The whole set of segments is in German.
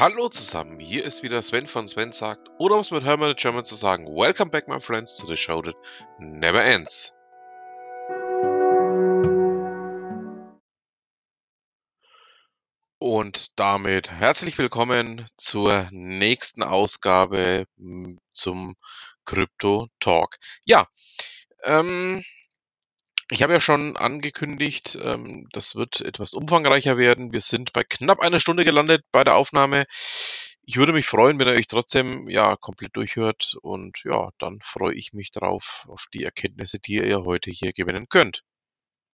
Hallo zusammen, hier ist wieder Sven von Sven sagt, oder um es mit Hermann German zu sagen, Welcome back my friends to the show that never ends. Und damit herzlich willkommen zur nächsten Ausgabe hm, zum Crypto Talk. Ja, ähm, ich habe ja schon angekündigt, ähm, das wird etwas umfangreicher werden. Wir sind bei knapp einer Stunde gelandet bei der Aufnahme. Ich würde mich freuen, wenn ihr euch trotzdem ja komplett durchhört und ja, dann freue ich mich drauf auf die Erkenntnisse, die ihr heute hier gewinnen könnt.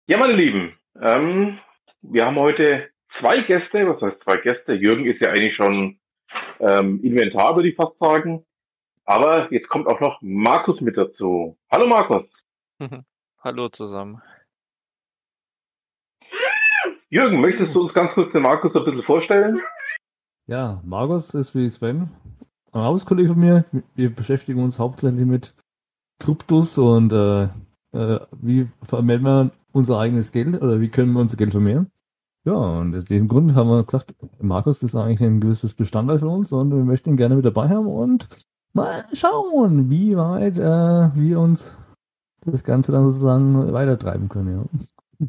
Ja, meine Lieben, ähm, wir haben heute zwei Gäste. Was heißt zwei Gäste? Jürgen ist ja eigentlich schon ähm, Inventar, würde ich fast sagen. Aber jetzt kommt auch noch Markus mit dazu. Hallo Markus. Hallo zusammen. Jürgen, möchtest du uns ganz kurz den Markus ein bisschen vorstellen? Ja, Markus ist wie Sven ein Hauskollege von mir. Wir beschäftigen uns hauptsächlich mit Kryptos und äh, äh, wie vermehren wir unser eigenes Geld oder wie können wir unser Geld vermehren. Ja, und aus dem Grund haben wir gesagt, Markus ist eigentlich ein gewisses Bestandteil für uns und wir möchten ihn gerne mit dabei haben und mal schauen, wie weit äh, wir uns das Ganze dann sozusagen weitertreiben können. Ja.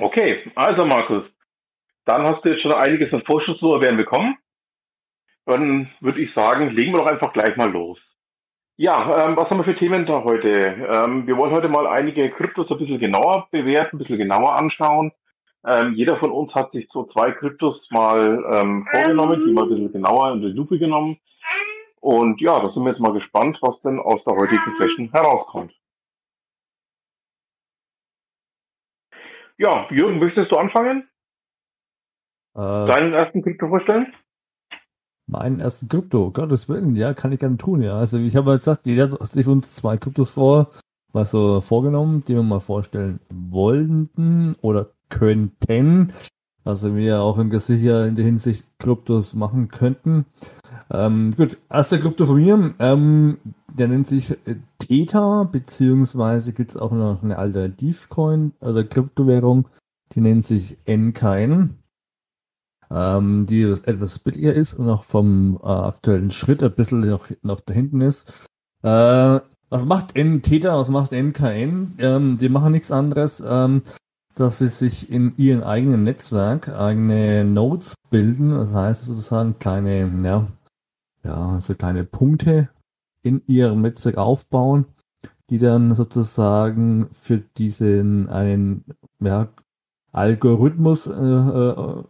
Okay, also Markus, dann hast du jetzt schon einiges an Vorschusslorbeeren bekommen. Dann würde ich sagen, legen wir doch einfach gleich mal los. Ja, ähm, was haben wir für Themen da heute? Ähm, wir wollen heute mal einige Kryptos ein bisschen genauer bewerten, ein bisschen genauer anschauen. Ähm, jeder von uns hat sich so zwei Kryptos mal ähm, vorgenommen, die mal ein bisschen genauer in die Lupe genommen. Und ja, da sind wir jetzt mal gespannt, was denn aus der heutigen Session herauskommt. Ja, Jürgen, möchtest du anfangen? Äh, Deinen ersten Krypto vorstellen? meinen ersten Krypto, Gottes Willen, ja, kann ich gerne tun, ja. Also ich habe ja gesagt, jeder hat sich uns zwei Kryptos vor, was so vorgenommen, die wir mal vorstellen wollten oder könnten. Also wir auch in sicher in der Hinsicht Kryptos machen könnten. Ähm, gut, erster Krypto von mir, ähm, der nennt sich äh, Theta, beziehungsweise gibt es auch noch eine Alternativcoin, also Kryptowährung, die nennt sich NKN, ähm, die etwas billiger ist und auch vom äh, aktuellen Schritt ein bisschen noch, noch da hinten ist. Äh, was macht N Theta, was macht NKN? Ähm, die machen nichts anderes, ähm, dass sie sich in ihrem eigenen Netzwerk eigene Nodes bilden, das heißt sozusagen kleine, ja, ja, so kleine Punkte in ihrem Netzwerk aufbauen, die dann sozusagen für diesen einen ja, Algorithmus äh, äh,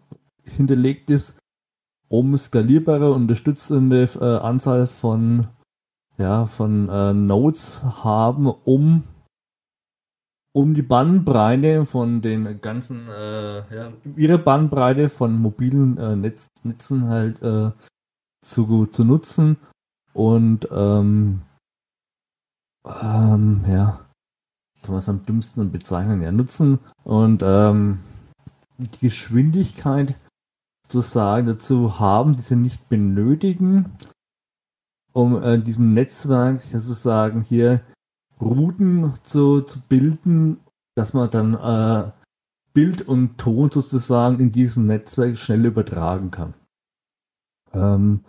hinterlegt ist, um skalierbare, unterstützende äh, Anzahl von ja, von äh, Nodes haben, um um die Bandbreite von den ganzen, äh, ja, ihre Bandbreite von mobilen äh, Netz, Netzen halt äh, zu, zu nutzen. Und ähm, ähm, ja, kann man es am dümmsten bezeichnen, ja, nutzen. Und ähm, die Geschwindigkeit sozusagen dazu haben, die sie nicht benötigen, um äh, diesem Netzwerk sozusagen hier Routen zu, zu bilden, dass man dann äh, Bild und Ton sozusagen in diesem Netzwerk schnell übertragen kann. Ähm,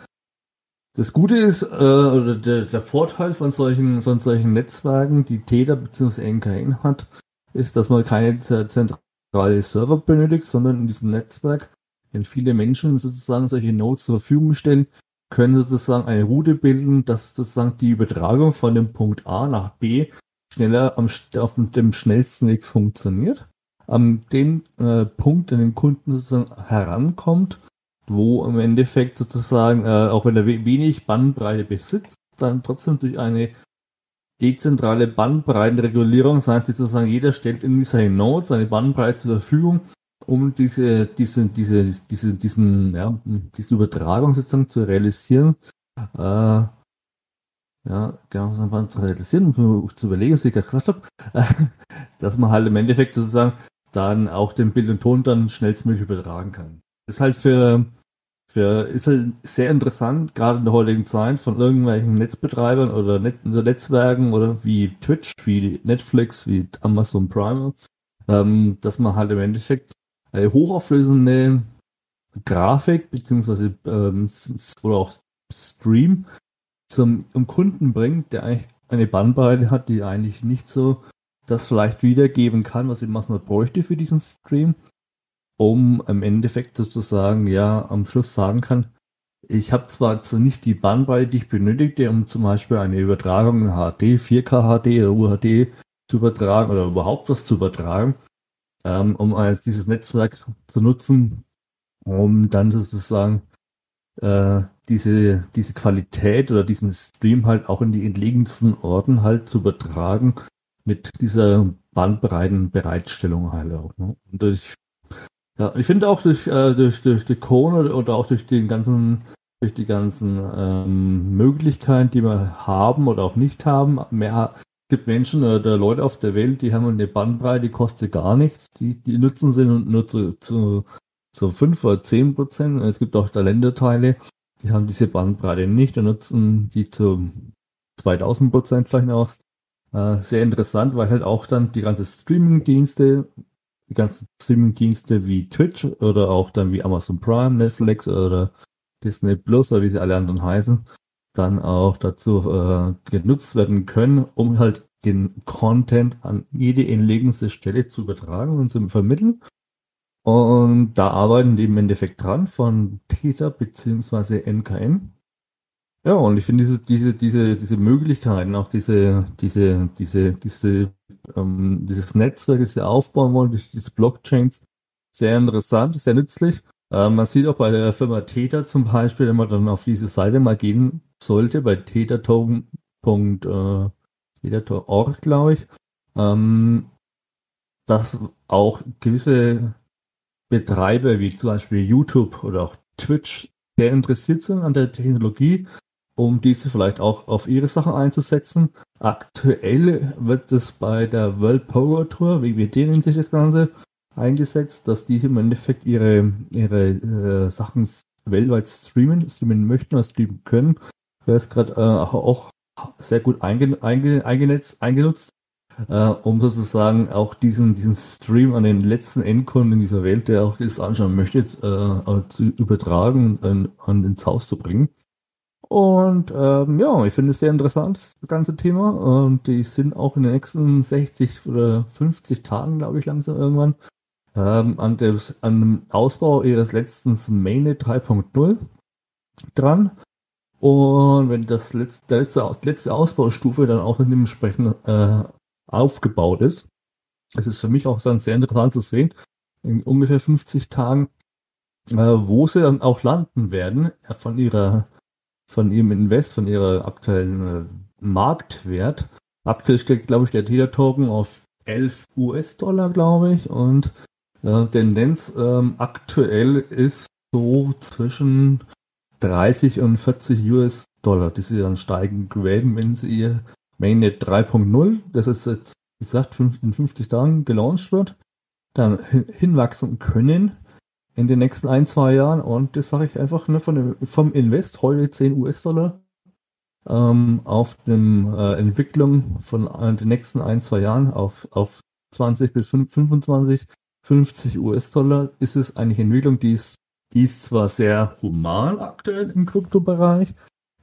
das Gute ist, äh, oder der, der Vorteil von solchen, von solchen Netzwerken, die Tether bzw. NKN hat, ist, dass man keine zentrale Server benötigt, sondern in diesem Netzwerk, wenn viele Menschen sozusagen solche Nodes zur Verfügung stellen, können sozusagen eine Route bilden, dass sozusagen die Übertragung von dem Punkt A nach B schneller am, auf dem schnellsten Weg funktioniert. An dem äh, Punkt, an den Kunden sozusagen herankommt, wo im Endeffekt sozusagen, äh, auch wenn er wenig Bandbreite besitzt, dann trotzdem durch eine dezentrale Bandbreitenregulierung, das heißt sozusagen jeder stellt in seine Node seine Bandbreite zur Verfügung, um diese, diese, diese, diese, diesen, ja, diese Übertragung sozusagen zu realisieren. Äh, ja, genau, zu realisieren, um zu überlegen, was ich gerade gesagt habe, dass man halt im Endeffekt sozusagen dann auch den Bild und Ton dann schnellstmöglich übertragen kann. Ist halt für, für, ist halt sehr interessant, gerade in der heutigen Zeit von irgendwelchen Netzbetreibern oder Net Netzwerken oder wie Twitch, wie Netflix, wie Amazon Prime, ähm, dass man halt im Endeffekt eine hochauflösende Grafik beziehungsweise ähm, oder auch Stream zum, zum Kunden bringt, der eigentlich eine Bandbreite hat, die eigentlich nicht so das vielleicht wiedergeben kann, was ich manchmal bräuchte für diesen Stream, um im Endeffekt sozusagen ja am Schluss sagen kann, ich habe zwar nicht die Bandbreite, die ich benötigte, um zum Beispiel eine Übertragung in HD, 4K HD oder UHD zu übertragen oder überhaupt was zu übertragen, ähm, um als dieses Netzwerk zu nutzen, um dann sozusagen äh, diese, diese Qualität oder diesen Stream halt auch in die entlegensten Orten halt zu übertragen mit dieser bandbreiten Bereitstellung halt auch. Ne? Und durch, ja, ich finde auch durch, äh, durch, durch die Krone oder auch durch den ganzen, durch die ganzen ähm, Möglichkeiten, die wir haben oder auch nicht haben, mehr, gibt Menschen oder Leute auf der Welt, die haben eine Bandbreite, die kostet gar nichts, die, die nutzen sie nur zu, zu, zu 5 oder 10 Prozent. Es gibt auch Länderteile, die haben diese Bandbreite nicht und nutzen die zu 2000 Prozent vielleicht auch. Äh, sehr interessant, weil halt auch dann die ganzen Streaming-Dienste, die ganzen Streaming-Dienste wie Twitch oder auch dann wie Amazon Prime, Netflix oder Disney Plus oder wie sie alle anderen heißen, dann auch dazu äh, genutzt werden können, um halt den Content an jede entlegenste Stelle zu übertragen und zu vermitteln. Und da arbeiten die im Endeffekt dran von Theta bzw. NKN. Ja, und ich finde diese, diese, diese, diese Möglichkeiten, auch diese, diese, diese, diese, ähm, dieses Netzwerk, das sie aufbauen wollen, durch diese Blockchains, sehr interessant, sehr nützlich. Äh, man sieht auch bei der Firma Theta zum Beispiel, wenn man dann auf diese Seite mal gehen sollte, bei äh, glaube ich, ähm, dass auch gewisse Betreiber wie zum Beispiel YouTube oder auch Twitch sehr interessiert sind an der Technologie um diese vielleicht auch auf ihre Sachen einzusetzen. Aktuell wird es bei der World Power Tour, WWD nennt sich das Ganze, eingesetzt, dass die im Endeffekt ihre, ihre äh, Sachen weltweit streamen, streamen möchten oder streamen können. Wer ist gerade äh, auch sehr gut einge, einge, eingenetzt, eingenutzt, äh, um sozusagen auch diesen, diesen Stream an den letzten Endkunden dieser Welt, der auch das anschauen möchte, äh, zu übertragen und an ins Haus zu bringen. Und ähm, ja, ich finde es sehr interessant, das ganze Thema. Und die sind auch in den nächsten 60 oder 50 Tagen, glaube ich, langsam irgendwann ähm, an, des, an dem Ausbau ihres letzten Mainnet 3.0 dran. Und wenn das letzte, letzte, letzte Ausbaustufe dann auch dementsprechend äh, aufgebaut ist, es ist für mich auch dann sehr interessant zu sehen, in ungefähr 50 Tagen, äh, wo sie dann auch landen werden äh, von ihrer von ihrem Invest, von ihrer aktuellen äh, Marktwert. Aktuell steht, glaube ich, der Tether-Token auf 11 US-Dollar, glaube ich. Und äh, Tendenz ähm, aktuell ist so zwischen 30 und 40 US-Dollar, die sie dann steigen werden, wenn sie ihr Mainnet 3.0, das ist jetzt, wie gesagt, in 50 Tagen gelauncht wird, dann hinwachsen können in den nächsten ein, zwei Jahren. Und das sage ich einfach ne, von dem, vom Invest, heute 10 US-Dollar, ähm, auf dem äh, Entwicklung von äh, den nächsten ein, zwei Jahren auf, auf 20 bis 25, 50 US-Dollar ist es eigentlich Entwicklung, die ist, die ist zwar sehr human aktuell im Kryptobereich,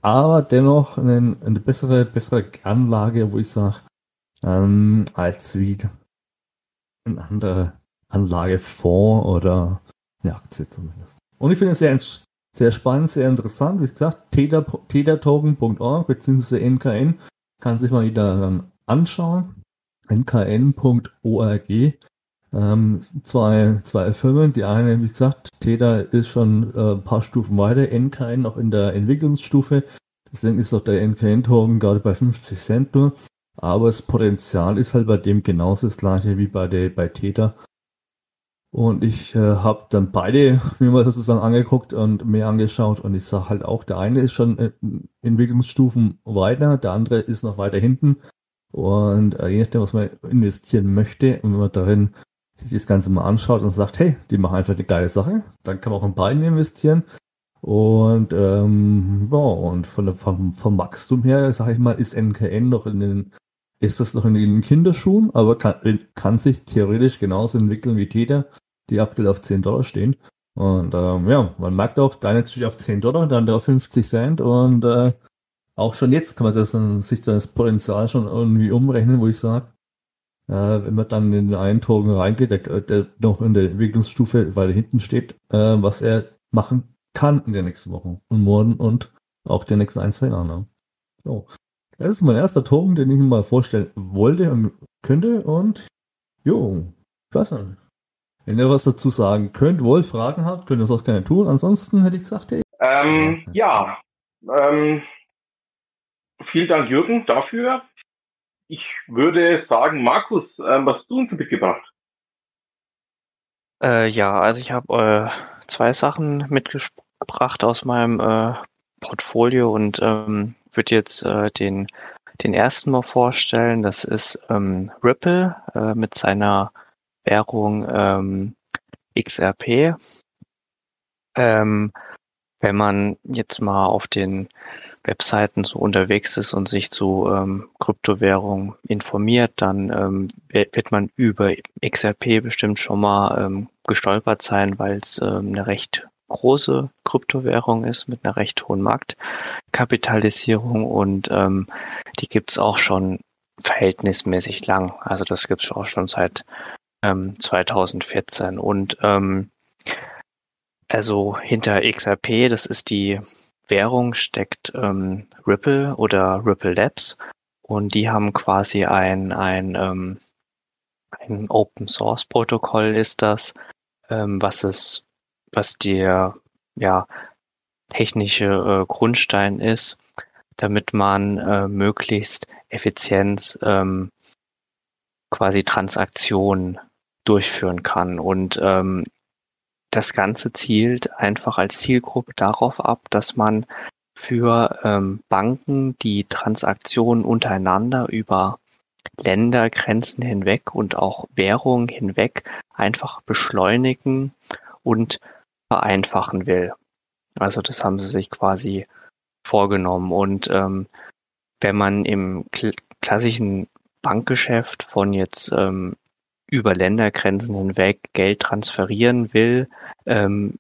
aber dennoch eine, eine bessere, bessere Anlage, wo ich sage, ähm, als wie eine andere Anlagefonds oder eine Aktie zumindest. Und ich finde es sehr, sehr spannend, sehr interessant. Wie gesagt, tethertoken.org bzw. NKN kann sich mal wieder ähm, anschauen. nkn.org. Ähm, zwei, zwei Firmen. Die eine, wie gesagt, Tether ist schon äh, ein paar Stufen weiter, NKN noch in der Entwicklungsstufe. Deswegen ist auch der NKN-Token gerade bei 50 Cent nur. Aber das Potenzial ist halt bei dem genauso das gleiche wie bei, der, bei Tether. Und ich äh, habe dann beide mir mal sozusagen angeguckt und mir angeschaut und ich sage halt auch, der eine ist schon äh, Entwicklungsstufen weiter, der andere ist noch weiter hinten. Und äh, je nachdem, was man investieren möchte und wenn man darin sich das Ganze mal anschaut und sagt, hey, die machen einfach eine geile Sache, dann kann man auch in beiden investieren. Und ähm, ja, und von, vom, vom Wachstum her, sage ich mal, ist NKN noch in den ist das noch in den Kinderschuhen, aber kann, kann sich theoretisch genauso entwickeln wie Täter. die aktuell auf 10 Dollar stehen. Und ähm, ja, man merkt auch, deine steht auf 10 Dollar, dann der auf 50 Cent und äh, auch schon jetzt kann man das, sich das Potenzial schon irgendwie umrechnen, wo ich sage, äh, wenn man dann in den einen Token reingeht, der, der noch in der Entwicklungsstufe weiter hinten steht, äh, was er machen kann in den nächsten Wochen und Monaten und auch den nächsten ein, zwei Jahren. Ne? So. Das ist mein erster Token, den ich mir mal vorstellen wollte und könnte und jo, ich weiß nicht. Wenn ihr was dazu sagen könnt, wollt, Fragen habt, könnt ihr das auch gerne tun. Ansonsten hätte ich gesagt, hey. Ähm, ja, ähm, vielen Dank, Jürgen, dafür. Ich würde sagen, Markus, ähm, was hast du uns mitgebracht? Äh, ja, also ich habe äh, zwei Sachen mitgebracht aus meinem äh, Portfolio und ähm, würde jetzt äh, den, den ersten mal vorstellen. Das ist ähm, Ripple äh, mit seiner Währung ähm, XRP. Ähm, wenn man jetzt mal auf den Webseiten so unterwegs ist und sich zu ähm, Kryptowährungen informiert, dann ähm, wird man über XRP bestimmt schon mal ähm, gestolpert sein, weil es ähm, eine recht große Kryptowährung ist mit einer recht hohen Marktkapitalisierung und ähm, die gibt's auch schon verhältnismäßig lang. Also das gibt's auch schon seit ähm, 2014 und ähm, also hinter XRP, das ist die Währung, steckt ähm, Ripple oder Ripple Labs und die haben quasi ein, ein, ähm, ein Open Source Protokoll ist das, ähm, was es, was der ja, technische äh, Grundstein ist, damit man äh, möglichst effizient ähm, quasi Transaktionen durchführen kann. Und ähm, das Ganze zielt einfach als Zielgruppe darauf ab, dass man für ähm, Banken die Transaktionen untereinander über Ländergrenzen hinweg und auch Währungen hinweg einfach beschleunigen und vereinfachen will. Also das haben sie sich quasi vorgenommen. Und ähm, wenn man im kl klassischen Bankgeschäft von jetzt ähm, über Ländergrenzen hinweg Geld transferieren will, ähm,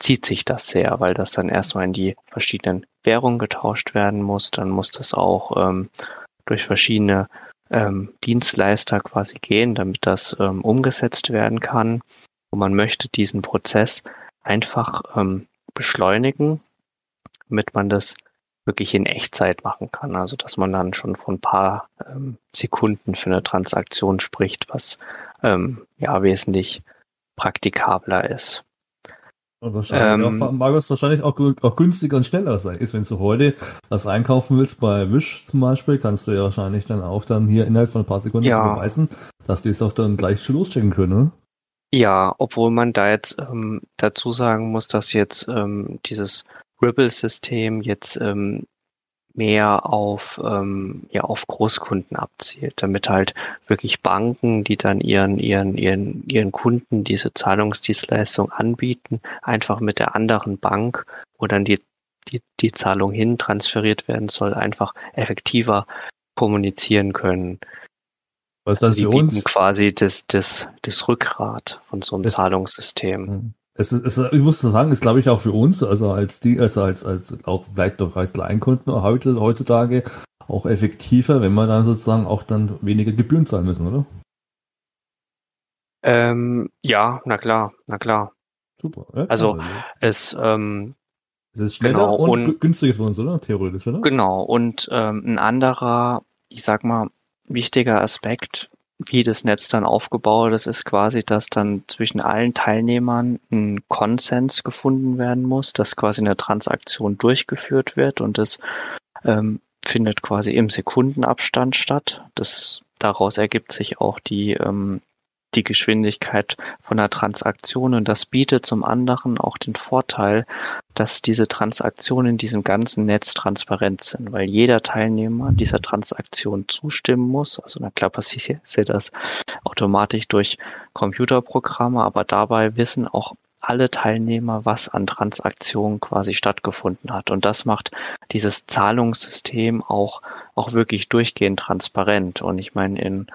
zieht sich das sehr, weil das dann erstmal in die verschiedenen Währungen getauscht werden muss. Dann muss das auch ähm, durch verschiedene ähm, Dienstleister quasi gehen, damit das ähm, umgesetzt werden kann. Und man möchte diesen Prozess einfach ähm, beschleunigen, damit man das wirklich in Echtzeit machen kann. Also dass man dann schon von ein paar ähm, Sekunden für eine Transaktion spricht, was ähm, ja wesentlich praktikabler ist. Und wahrscheinlich ähm, auch, mag es wahrscheinlich auch, auch günstiger und schneller sein. Ist, wenn du heute was einkaufen willst bei Wish zum Beispiel, kannst du ja wahrscheinlich dann auch dann hier innerhalb von ein paar Sekunden ja. beweisen, dass die es auch dann gleich schon loschecken können. Ja, obwohl man da jetzt ähm, dazu sagen muss, dass jetzt ähm, dieses Ripple-System jetzt ähm, mehr auf, ähm, ja, auf Großkunden abzielt, damit halt wirklich Banken, die dann ihren, ihren, ihren, ihren Kunden diese Zahlungsdienstleistung anbieten, einfach mit der anderen Bank, wo dann die, die, die Zahlung hin transferiert werden soll, einfach effektiver kommunizieren können. Was also die bieten uns? quasi das, das, das Rückgrat von so einem das, Zahlungssystem. Es ist, es, ich muss sagen, ist glaube ich auch für uns, also als die, also als, als auch vielleicht doch als Kleinkunden heute, heutzutage auch effektiver, wenn wir dann sozusagen auch dann weniger Gebühren zahlen müssen, oder? Ähm, ja, na klar, na klar. Super. Ja, also, also es, ähm, es ist schneller genau, und, und günstiger für uns, oder? Theoretisch, oder? Genau. Und ähm, ein anderer, ich sag mal, wichtiger Aspekt wie das Netz dann aufgebaut ist, ist quasi, dass dann zwischen allen Teilnehmern ein Konsens gefunden werden muss, dass quasi eine Transaktion durchgeführt wird und das ähm, findet quasi im Sekundenabstand statt. Das daraus ergibt sich auch die ähm, die Geschwindigkeit von der Transaktion und das bietet zum anderen auch den Vorteil, dass diese Transaktionen in diesem ganzen Netz transparent sind, weil jeder Teilnehmer dieser Transaktion zustimmen muss. Also na klar passiert das automatisch durch Computerprogramme, aber dabei wissen auch alle Teilnehmer, was an Transaktionen quasi stattgefunden hat. Und das macht dieses Zahlungssystem auch, auch wirklich durchgehend transparent. Und ich meine, in,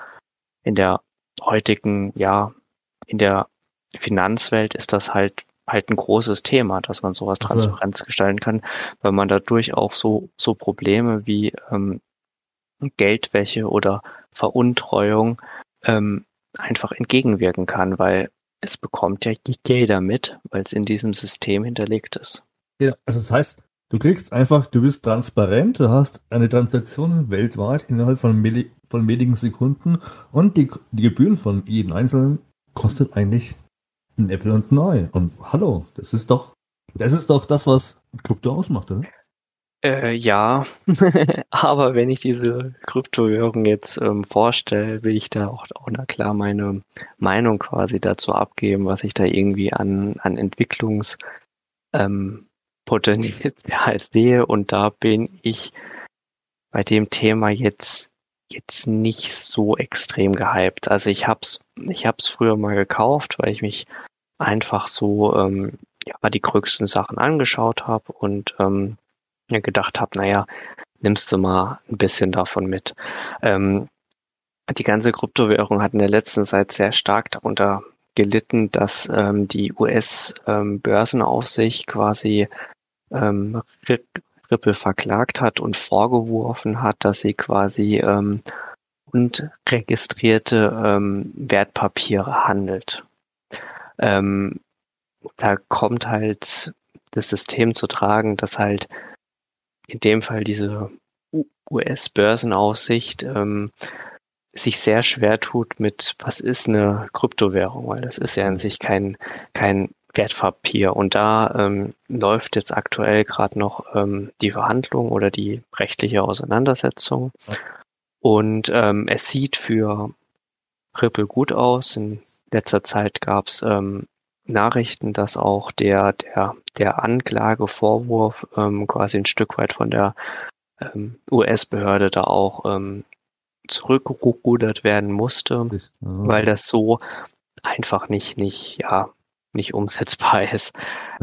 in der heutigen, ja, in der Finanzwelt ist das halt halt ein großes Thema, dass man sowas Also- Transparenz gestalten kann, weil man dadurch auch so, so Probleme wie ähm, Geldwäsche oder Veruntreuung ähm, einfach entgegenwirken kann, weil es bekommt ja jeder mit, weil es in diesem System hinterlegt ist. Ja, also das heißt, du kriegst einfach, du bist transparent, du hast eine Transaktion weltweit innerhalb von, milli von wenigen Sekunden und die, die Gebühren von jedem Einzelnen kostet eigentlich ein Apple und ein Ei. Und hallo, das ist doch, das ist doch das, was Krypto ausmacht, oder? Äh, ja, aber wenn ich diese Kryptowährung jetzt ähm, vorstelle, will ich da auch, auch na klar meine Meinung quasi dazu abgeben, was ich da irgendwie an, an Entwicklungs ähm, Potenzial sehe. Und da bin ich bei dem Thema jetzt jetzt nicht so extrem gehypt. Also ich hab's, ich hab's früher mal gekauft, weil ich mich einfach so ähm, ja, die größten Sachen angeschaut habe und ähm, gedacht habe, naja, nimmst du mal ein bisschen davon mit. Ähm, die ganze Kryptowährung hat in der letzten Zeit sehr stark darunter gelitten, dass ähm, die US-Börsenaufsicht quasi ähm, Ripple verklagt hat und vorgeworfen hat, dass sie quasi ähm, und registrierte ähm, Wertpapiere handelt. Ähm, da kommt halt das System zu tragen, dass halt in dem Fall diese US-Börsenaufsicht ähm, sich sehr schwer tut mit, was ist eine Kryptowährung, weil das ist ja an sich kein, kein Wertpapier. Und da ähm, läuft jetzt aktuell gerade noch ähm, die Verhandlung oder die rechtliche Auseinandersetzung. Und ähm, es sieht für Ripple gut aus. In letzter Zeit gab es ähm, Nachrichten, dass auch der, der, der Anklagevorwurf ähm, quasi ein Stück weit von der ähm, US-Behörde da auch ähm, zurückgerudert werden musste, weil das so einfach nicht, nicht, ja, nicht umsetzbar ist.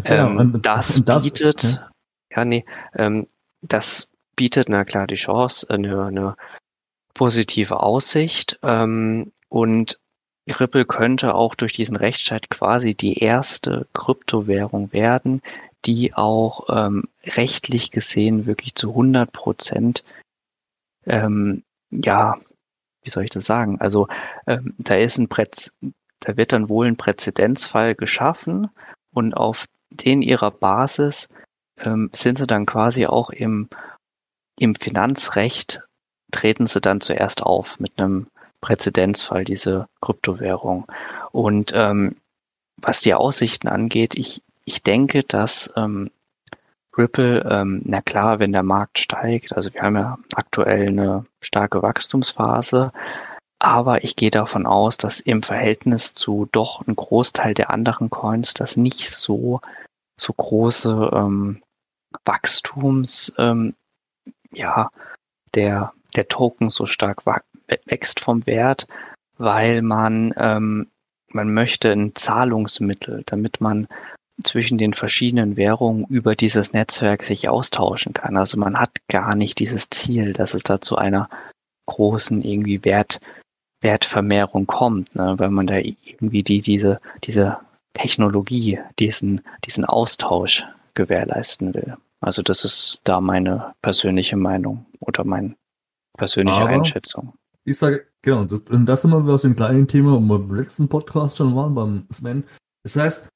Genau, ähm, das, das- bietet, ja. ja, nee, ähm, das bietet, na klar, die Chance, eine, eine positive Aussicht ähm, und Ripple könnte auch durch diesen Rechtsstreit quasi die erste Kryptowährung werden, die auch ähm, rechtlich gesehen wirklich zu 100 Prozent, ähm, ja, wie soll ich das sagen? Also ähm, da ist ein Präz da wird dann wohl ein Präzedenzfall geschaffen und auf den ihrer Basis ähm, sind sie dann quasi auch im, im Finanzrecht treten sie dann zuerst auf mit einem Präzedenzfall, diese Kryptowährung. Und ähm, was die Aussichten angeht, ich, ich denke, dass ähm, Ripple, ähm, na klar, wenn der Markt steigt, also wir haben ja aktuell eine starke Wachstumsphase, aber ich gehe davon aus, dass im Verhältnis zu doch ein Großteil der anderen Coins das nicht so, so große ähm, Wachstums, ähm, ja, der, der Token so stark wächst vom Wert, weil man, ähm, man möchte ein Zahlungsmittel, damit man zwischen den verschiedenen Währungen über dieses Netzwerk sich austauschen kann. Also man hat gar nicht dieses Ziel, dass es da zu einer großen irgendwie Wert, Wertvermehrung kommt, ne? weil man da irgendwie die, diese, diese Technologie, diesen, diesen Austausch gewährleisten will. Also das ist da meine persönliche Meinung oder meine persönliche Aber- Einschätzung. Ich sage, genau, das, und das sind wir wieder aus dem kleinen Thema, wo wir im letzten Podcast schon waren, beim Sven. Das heißt,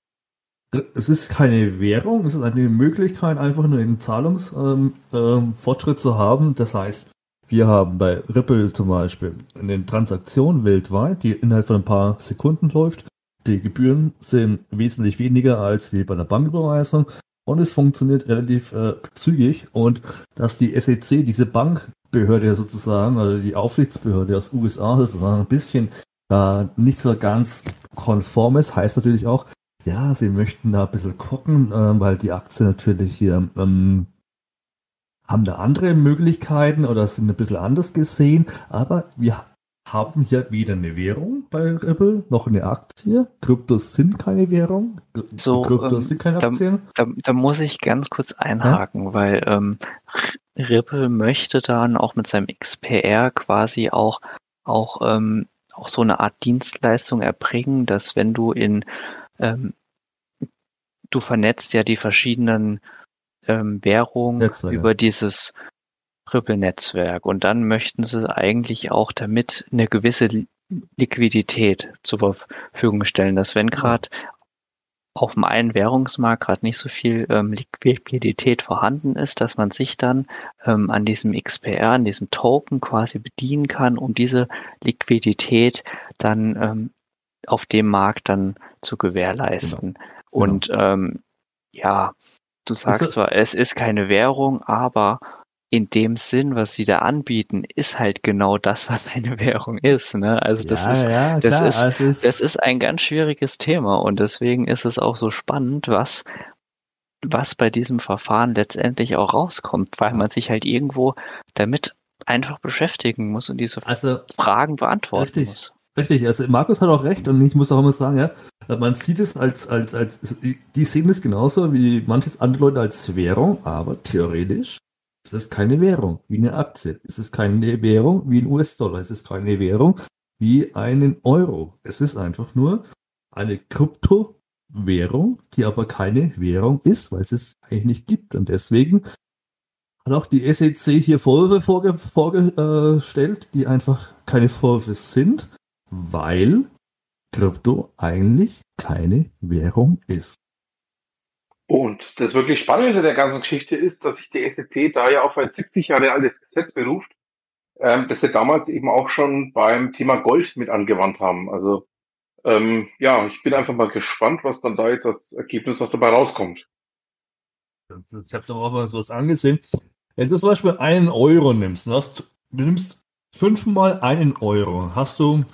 es ist keine Währung, es ist eine Möglichkeit, einfach nur einen Zahlungsfortschritt ähm, ähm, zu haben. Das heißt, wir haben bei Ripple zum Beispiel eine Transaktion weltweit, die innerhalb von ein paar Sekunden läuft. Die Gebühren sind wesentlich weniger als wie bei einer Banküberweisung und es funktioniert relativ äh, zügig und dass die SEC, diese Bankbehörde sozusagen, also die Aufsichtsbehörde aus USA sozusagen ein bisschen da nicht so ganz konform ist, heißt natürlich auch, ja, sie möchten da ein bisschen gucken, äh, weil die Aktien natürlich hier ähm, haben da andere Möglichkeiten oder sind ein bisschen anders gesehen, aber wir haben hier weder eine Währung bei Ripple noch eine Aktie. Kryptos sind keine Währung. So, Kryptos ähm, sind keine da- Aktien. Da, da muss ich ganz kurz einhaken, weil ähm, Ripple möchte dann auch mit seinem XPR quasi auch, auch, ähm, auch so eine Art Dienstleistung erbringen, dass wenn du in ähm, du vernetzt ja die verschiedenen ähm, Währungen Netzwerke. über dieses Ripple-Netzwerk. Und dann möchten sie eigentlich auch damit eine gewisse Li- Liquidität zur Verfügung stellen, dass wenn gerade auf dem einen Währungsmarkt gerade nicht so viel ähm, Liquidität vorhanden ist, dass man sich dann ähm, an diesem XPR, an diesem Token quasi bedienen kann, um diese Liquidität dann ähm, auf dem Markt dann zu gewährleisten. Und ähm, ja, du sagst zwar, es ist keine Währung, aber in dem Sinn, was sie da anbieten, ist halt genau das, was eine Währung ist. Ne? Also das ist ja, das klar, ist- es ist, das ist ein ganz schwieriges Thema und deswegen ist es auch so spannend, was, was bei diesem Verfahren letztendlich auch rauskommt, weil man sich halt irgendwo damit einfach beschäftigen muss und diese also Fragen beantworten Richtig. muss. Richtig, also Markus hat auch recht und ich muss auch immer sagen, ja, man sieht es als, als, als, die sehen es genauso wie manches andere Leute als Währung, aber theoretisch ist es keine Währung wie eine Aktie. Es ist keine Währung wie ein US-Dollar. Es ist keine Währung wie einen Euro. Es ist einfach nur eine Kryptowährung, die aber keine Währung ist, weil es es eigentlich nicht gibt. Und deswegen hat auch die SEC hier Vorwürfe vorge vorgestellt, die einfach keine Vorwürfe sind, weil Krypto eigentlich keine Währung ist. Und das wirklich Spannende der ganzen Geschichte ist, dass sich die SEC da ja auf ein 70 Jahre altes Gesetz beruft, ähm, das sie damals eben auch schon beim Thema Gold mit angewandt haben. Also ähm, ja, ich bin einfach mal gespannt, was dann da jetzt als Ergebnis noch dabei rauskommt. Ich habe da auch mal sowas angesehen. Wenn du zum Beispiel einen Euro nimmst, du, hast, du nimmst fünfmal einen Euro, hast du,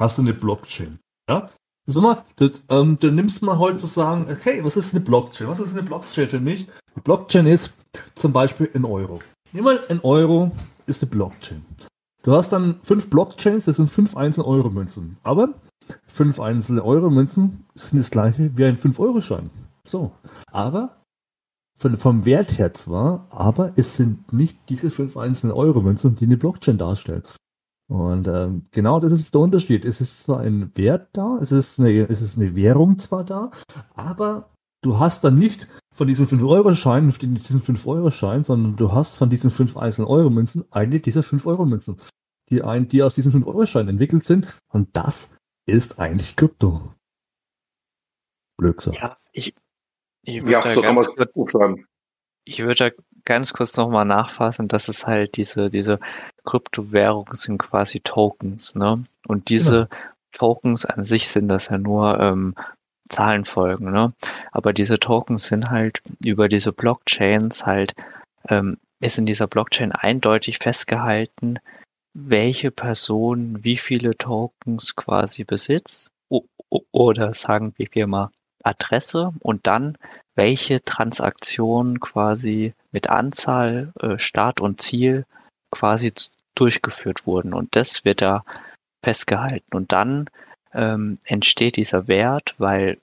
hast du eine Blockchain. Ja? Sag mal, du, ähm, du nimmst mal heute zu sagen, okay, was ist eine Blockchain? Was ist eine Blockchain für mich? Die Blockchain ist zum Beispiel ein Euro. Nimm mal ein Euro ist eine Blockchain. Du hast dann fünf Blockchains, das sind fünf einzelne Euro-Münzen. Aber fünf einzelne Euro-Münzen sind das gleiche wie ein 5-Euro-Schein. So. Aber von, vom Wert her zwar, aber es sind nicht diese fünf einzelnen Euro-Münzen, die eine Blockchain darstellen. Und ähm, genau das ist der Unterschied. Es ist zwar ein Wert da, es ist eine, es ist eine Währung zwar da, aber du hast dann nicht von diesen 5-Euro-Scheinen, diesen 5-Euro-Schein, sondern du hast von diesen fünf einzelnen Euro-Münzen eine dieser 5-Euro-Münzen, die, ein, die aus diesen 5-Euro-Scheinen entwickelt sind. Und das ist eigentlich Krypto. Blöd gesagt. Ja, ich, ich Ja, würde da so kann ganz kurz. Ich würde da ganz kurz nochmal nachfassen, dass es halt diese, diese Kryptowährungen sind quasi Tokens, ne? Und diese Tokens an sich sind das ja nur ähm, Zahlenfolgen, ne? Aber diese Tokens sind halt über diese Blockchains halt, ähm, ist in dieser Blockchain eindeutig festgehalten, welche Person wie viele Tokens quasi besitzt oder sagen wir mal Adresse und dann welche Transaktion quasi mit Anzahl, äh, Start und Ziel quasi durchgeführt wurden. Und das wird da festgehalten. Und dann ähm, entsteht dieser Wert, weil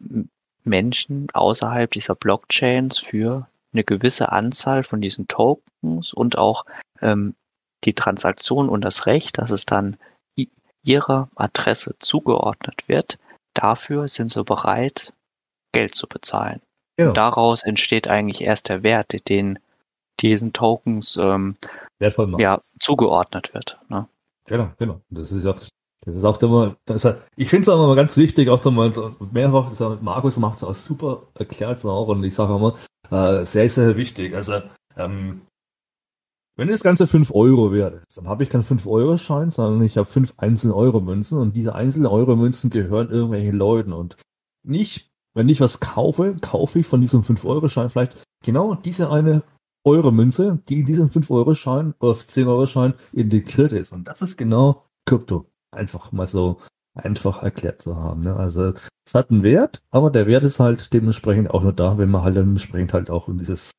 Menschen außerhalb dieser Blockchains für eine gewisse Anzahl von diesen Tokens und auch ähm, die Transaktion und das Recht, dass es dann ihrer Adresse zugeordnet wird, dafür sind sie bereit, Geld zu bezahlen. Genau. Daraus entsteht eigentlich erst der Wert, den diesen Tokens ähm, Wertvoll machen. ja, zugeordnet wird. Ne? Genau, genau. Das ist auch, das ist auch immer, das ist, ich finde es auch immer ganz wichtig, auch mal mehrfach, hat- Markus macht es auch super, erklärt es auch und ich sage immer, äh, sehr, sehr wichtig. Also, ähm, wenn das Ganze 5 Euro wäre, dann habe ich keinen 5-Euro-Schein, sondern ich habe fünf einzelne Euro-Münzen und diese einzelnen Euro-Münzen gehören irgendwelchen Leuten und nicht, wenn ich was kaufe, kaufe ich von diesem 5-Euro-Schein vielleicht genau diese eine Euro-Münze, die in diesem 5-Euro-Schein oder 10-Euro-Schein integriert ist. Und das ist genau Krypto. Einfach mal so einfach erklärt zu haben. Ne? Also es hat einen Wert, aber der Wert ist halt dementsprechend auch nur da, wenn man halt dementsprechend halt auch in dieses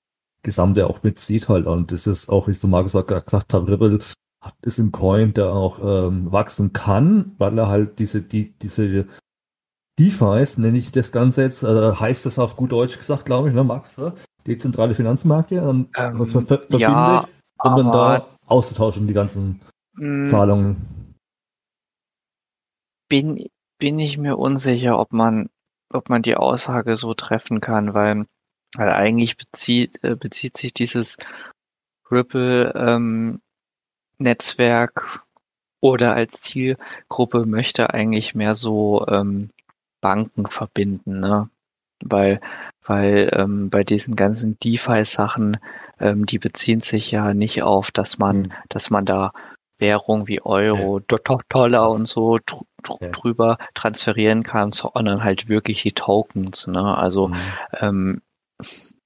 Gesamte auch mitzieht halt. Und das ist auch, wie ich so auch gesagt habe, Ripple ist ein Coin, der auch ähm, wachsen kann, weil er halt diese, die, diese DeFi's, nenne ich das Ganze jetzt, äh, heißt das auf gut Deutsch gesagt, glaube ich, ne, Max? Oder? Dezentrale Finanzmärkte ähm, Ähm, ver ver verbindet, ja, um dann da auszutauschen, die ganzen Hm, Zahlungen. bin, bin ich mir unsicher, ob man ob man die Aussage so treffen kann, weil, weil eigentlich bezieht, äh, bezieht sich dieses Ripple ähm, oder als Zielgruppe möchte eigentlich mehr so ähm, Banken verbinden, ne? Weil, weil ähm, bei diesen ganzen DeFi-Sachen, ähm, die beziehen sich ja nicht auf, dass man, mhm. dass man da Währung wie Euro, ja. Dollar und so dr ja. drüber transferieren kann, sondern halt wirklich die Tokens. Ne? Also mhm. ähm,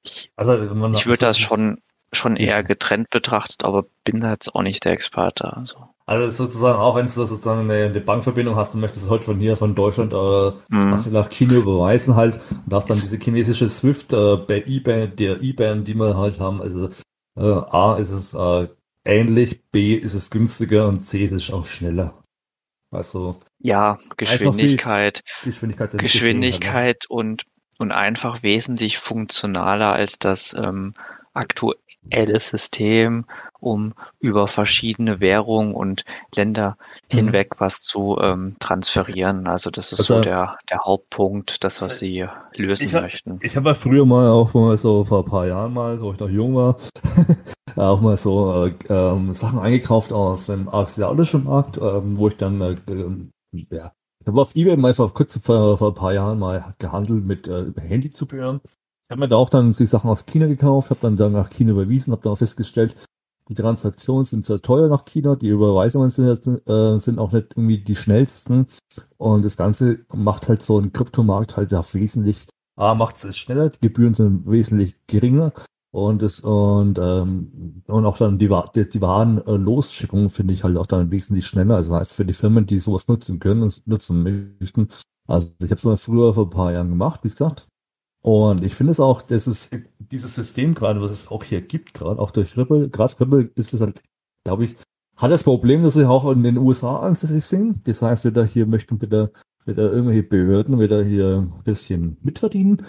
ich, also, ich würde das schon schon eher getrennt betrachtet, aber bin da jetzt auch nicht der Experte. Also. Also sozusagen, auch wenn du sozusagen eine, eine Bankverbindung hast und möchtest heute von hier, von Deutschland äh, mhm. nach, nach China überweisen halt und hast dann diese chinesische Swift äh, bei IBAN, der IBAN, die wir halt haben, also äh, A ist es äh, ähnlich, B ist es günstiger und C ist es auch schneller. Also ja, Geschwindigkeit, Geschwindigkeit, Geschwindigkeit halt, ne? und und einfach wesentlich funktionaler als das ähm, aktuell System, um über verschiedene Währungen und Länder mhm. hinweg was zu ähm, transferieren. Also das ist also, so der, der Hauptpunkt, das, was sie lösen ich möchten. Ich habe ja früher mal auch mal so vor ein paar Jahren mal, wo ich noch jung war, auch mal so äh, ähm, Sachen eingekauft aus dem asiatischen Markt, ähm, wo ich dann äh, äh, ja, ich habe auf eBay mal vor kurz vor, vor ein paar Jahren mal gehandelt mit äh, Handyzubehör habe mir da auch dann die Sachen aus China gekauft, habe dann, dann nach China überwiesen, habe dann auch festgestellt, die Transaktionen sind sehr teuer nach China, die Überweisungen sind, äh, sind auch nicht irgendwie die schnellsten und das Ganze macht halt so einen Kryptomarkt halt auch wesentlich, A, macht es schneller, die Gebühren sind wesentlich geringer und das und ähm, und auch dann die, die, die Warenlosschickung finde ich halt auch dann wesentlich schneller. Also das heißt für die Firmen, die sowas nutzen können und nutzen möchten. Also ich habe es mal früher vor ein paar Jahren gemacht, wie gesagt, und ich finde es auch, dass es dieses System gerade, was es auch hier gibt, gerade auch durch Ripple, gerade Ripple ist es halt, glaube ich, hat das Problem, dass sie auch in den USA ansässig sind. Das heißt, wieder hier möchten wieder, wieder irgendwelche Behörden wieder hier ein bisschen mitverdienen.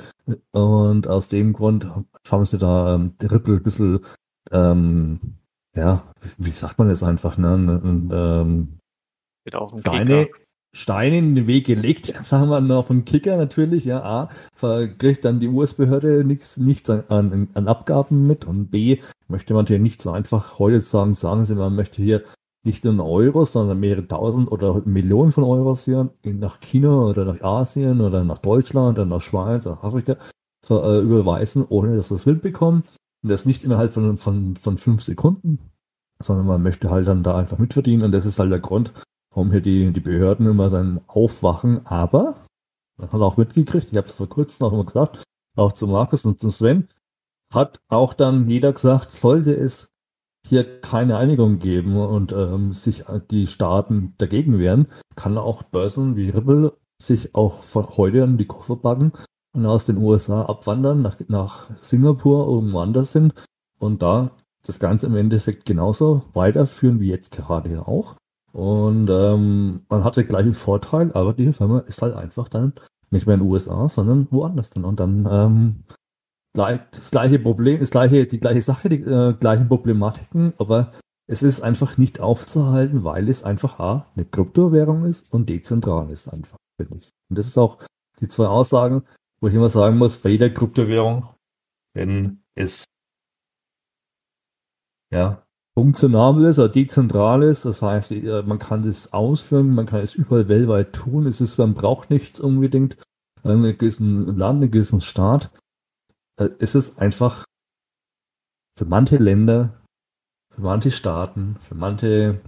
Und aus dem Grund schauen sie da ähm, Ripple ein bisschen, ähm, ja, wie sagt man das einfach, ne? Und, ähm, Steine, Steine in den Weg gelegt, sagen wir noch vom Kicker natürlich, ja, A, kriegt dann die US-Behörde nichts, nichts an, an, Abgaben mit und B, möchte man hier nicht so einfach heute sagen, sagen sie, man möchte hier nicht nur einen Euro, sondern mehrere tausend oder Millionen von Euros hier nach China oder nach Asien oder nach Deutschland oder nach Schweiz, nach Afrika so, äh, überweisen, ohne dass das Wild bekommen. Und das nicht innerhalb von, von, von fünf Sekunden, sondern man möchte halt dann da einfach mitverdienen und das ist halt der Grund, warum hier die, die Behörden immer sein Aufwachen, aber man hat auch mitgekriegt, ich habe es vor kurzem auch immer gesagt, auch zu Markus und zu Sven, hat auch dann jeder gesagt, sollte es hier keine Einigung geben und ähm, sich die Staaten dagegen wehren, kann auch Börsen wie Ripple sich auch von heute an die Koffer backen und aus den USA abwandern nach, nach Singapur irgendwo anders hin und da das Ganze im Endeffekt genauso weiterführen wie jetzt gerade auch. Und ähm, man hat den gleichen Vorteil, aber die Firma ist halt einfach dann nicht mehr in den USA, sondern woanders dann. Und dann ähm, das gleiche Problem, das gleiche, die gleiche Sache, die äh, gleichen Problematiken, aber es ist einfach nicht aufzuhalten, weil es einfach A, eine Kryptowährung ist und dezentral ist einfach, finde ich. Und das ist auch die zwei Aussagen, wo ich immer sagen muss, bei jeder Kryptowährung, wenn es ja, funktional ist oder dezentral ist. Das heißt, äh, man kann das ausführen, man kann es überall weltweit tun. Es ist, man braucht nichts unbedingt in einem gewissen Land, in einem gewissen Staat. Äh, es ist einfach für manche Länder, für manche Staaten, für manche,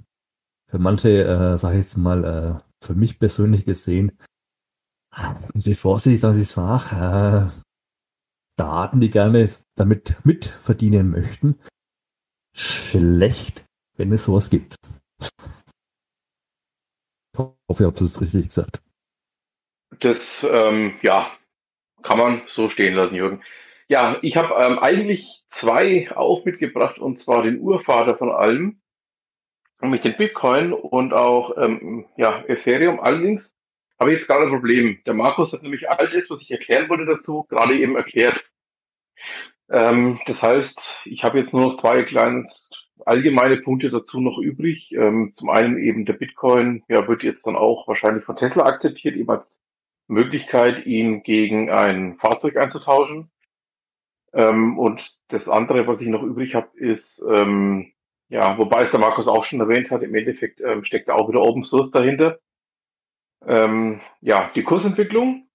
für manche, äh, sage ich jetzt mal, äh, für mich persönlich gesehen, muss ich vorsichtig, dass ich sage, äh, Staaten, die gerne damit mitverdienen möchten, schlecht, wenn es sowas gibt. Ich hoffe, ich habe es richtig gesagt. Das, ähm, ja, kann man so stehen lassen, Jürgen. Ja, ich habe ähm, eigentlich zwei auch mitgebracht, und zwar den Urvater von allem, nämlich den Bitcoin und auch ähm, ja, Ethereum. Allerdings habe ich jetzt gerade ein Problem. Der Markus hat nämlich all das, was ich erklären wollte dazu, gerade eben erklärt. Ähm, das heißt, ich habe jetzt nur noch zwei kleine allgemeine Punkte dazu noch übrig. Ähm, zum einen eben der Bitcoin, ja, wird jetzt dann auch wahrscheinlich von Tesla akzeptiert, eben als Möglichkeit, ihn gegen ein Fahrzeug einzutauschen. Ähm, und das andere, was ich noch übrig habe, ist, ähm, ja, wobei es der Markus auch schon erwähnt hat, im Endeffekt ähm, steckt da auch wieder Open Source dahinter. Ähm, ja, die Kursentwicklung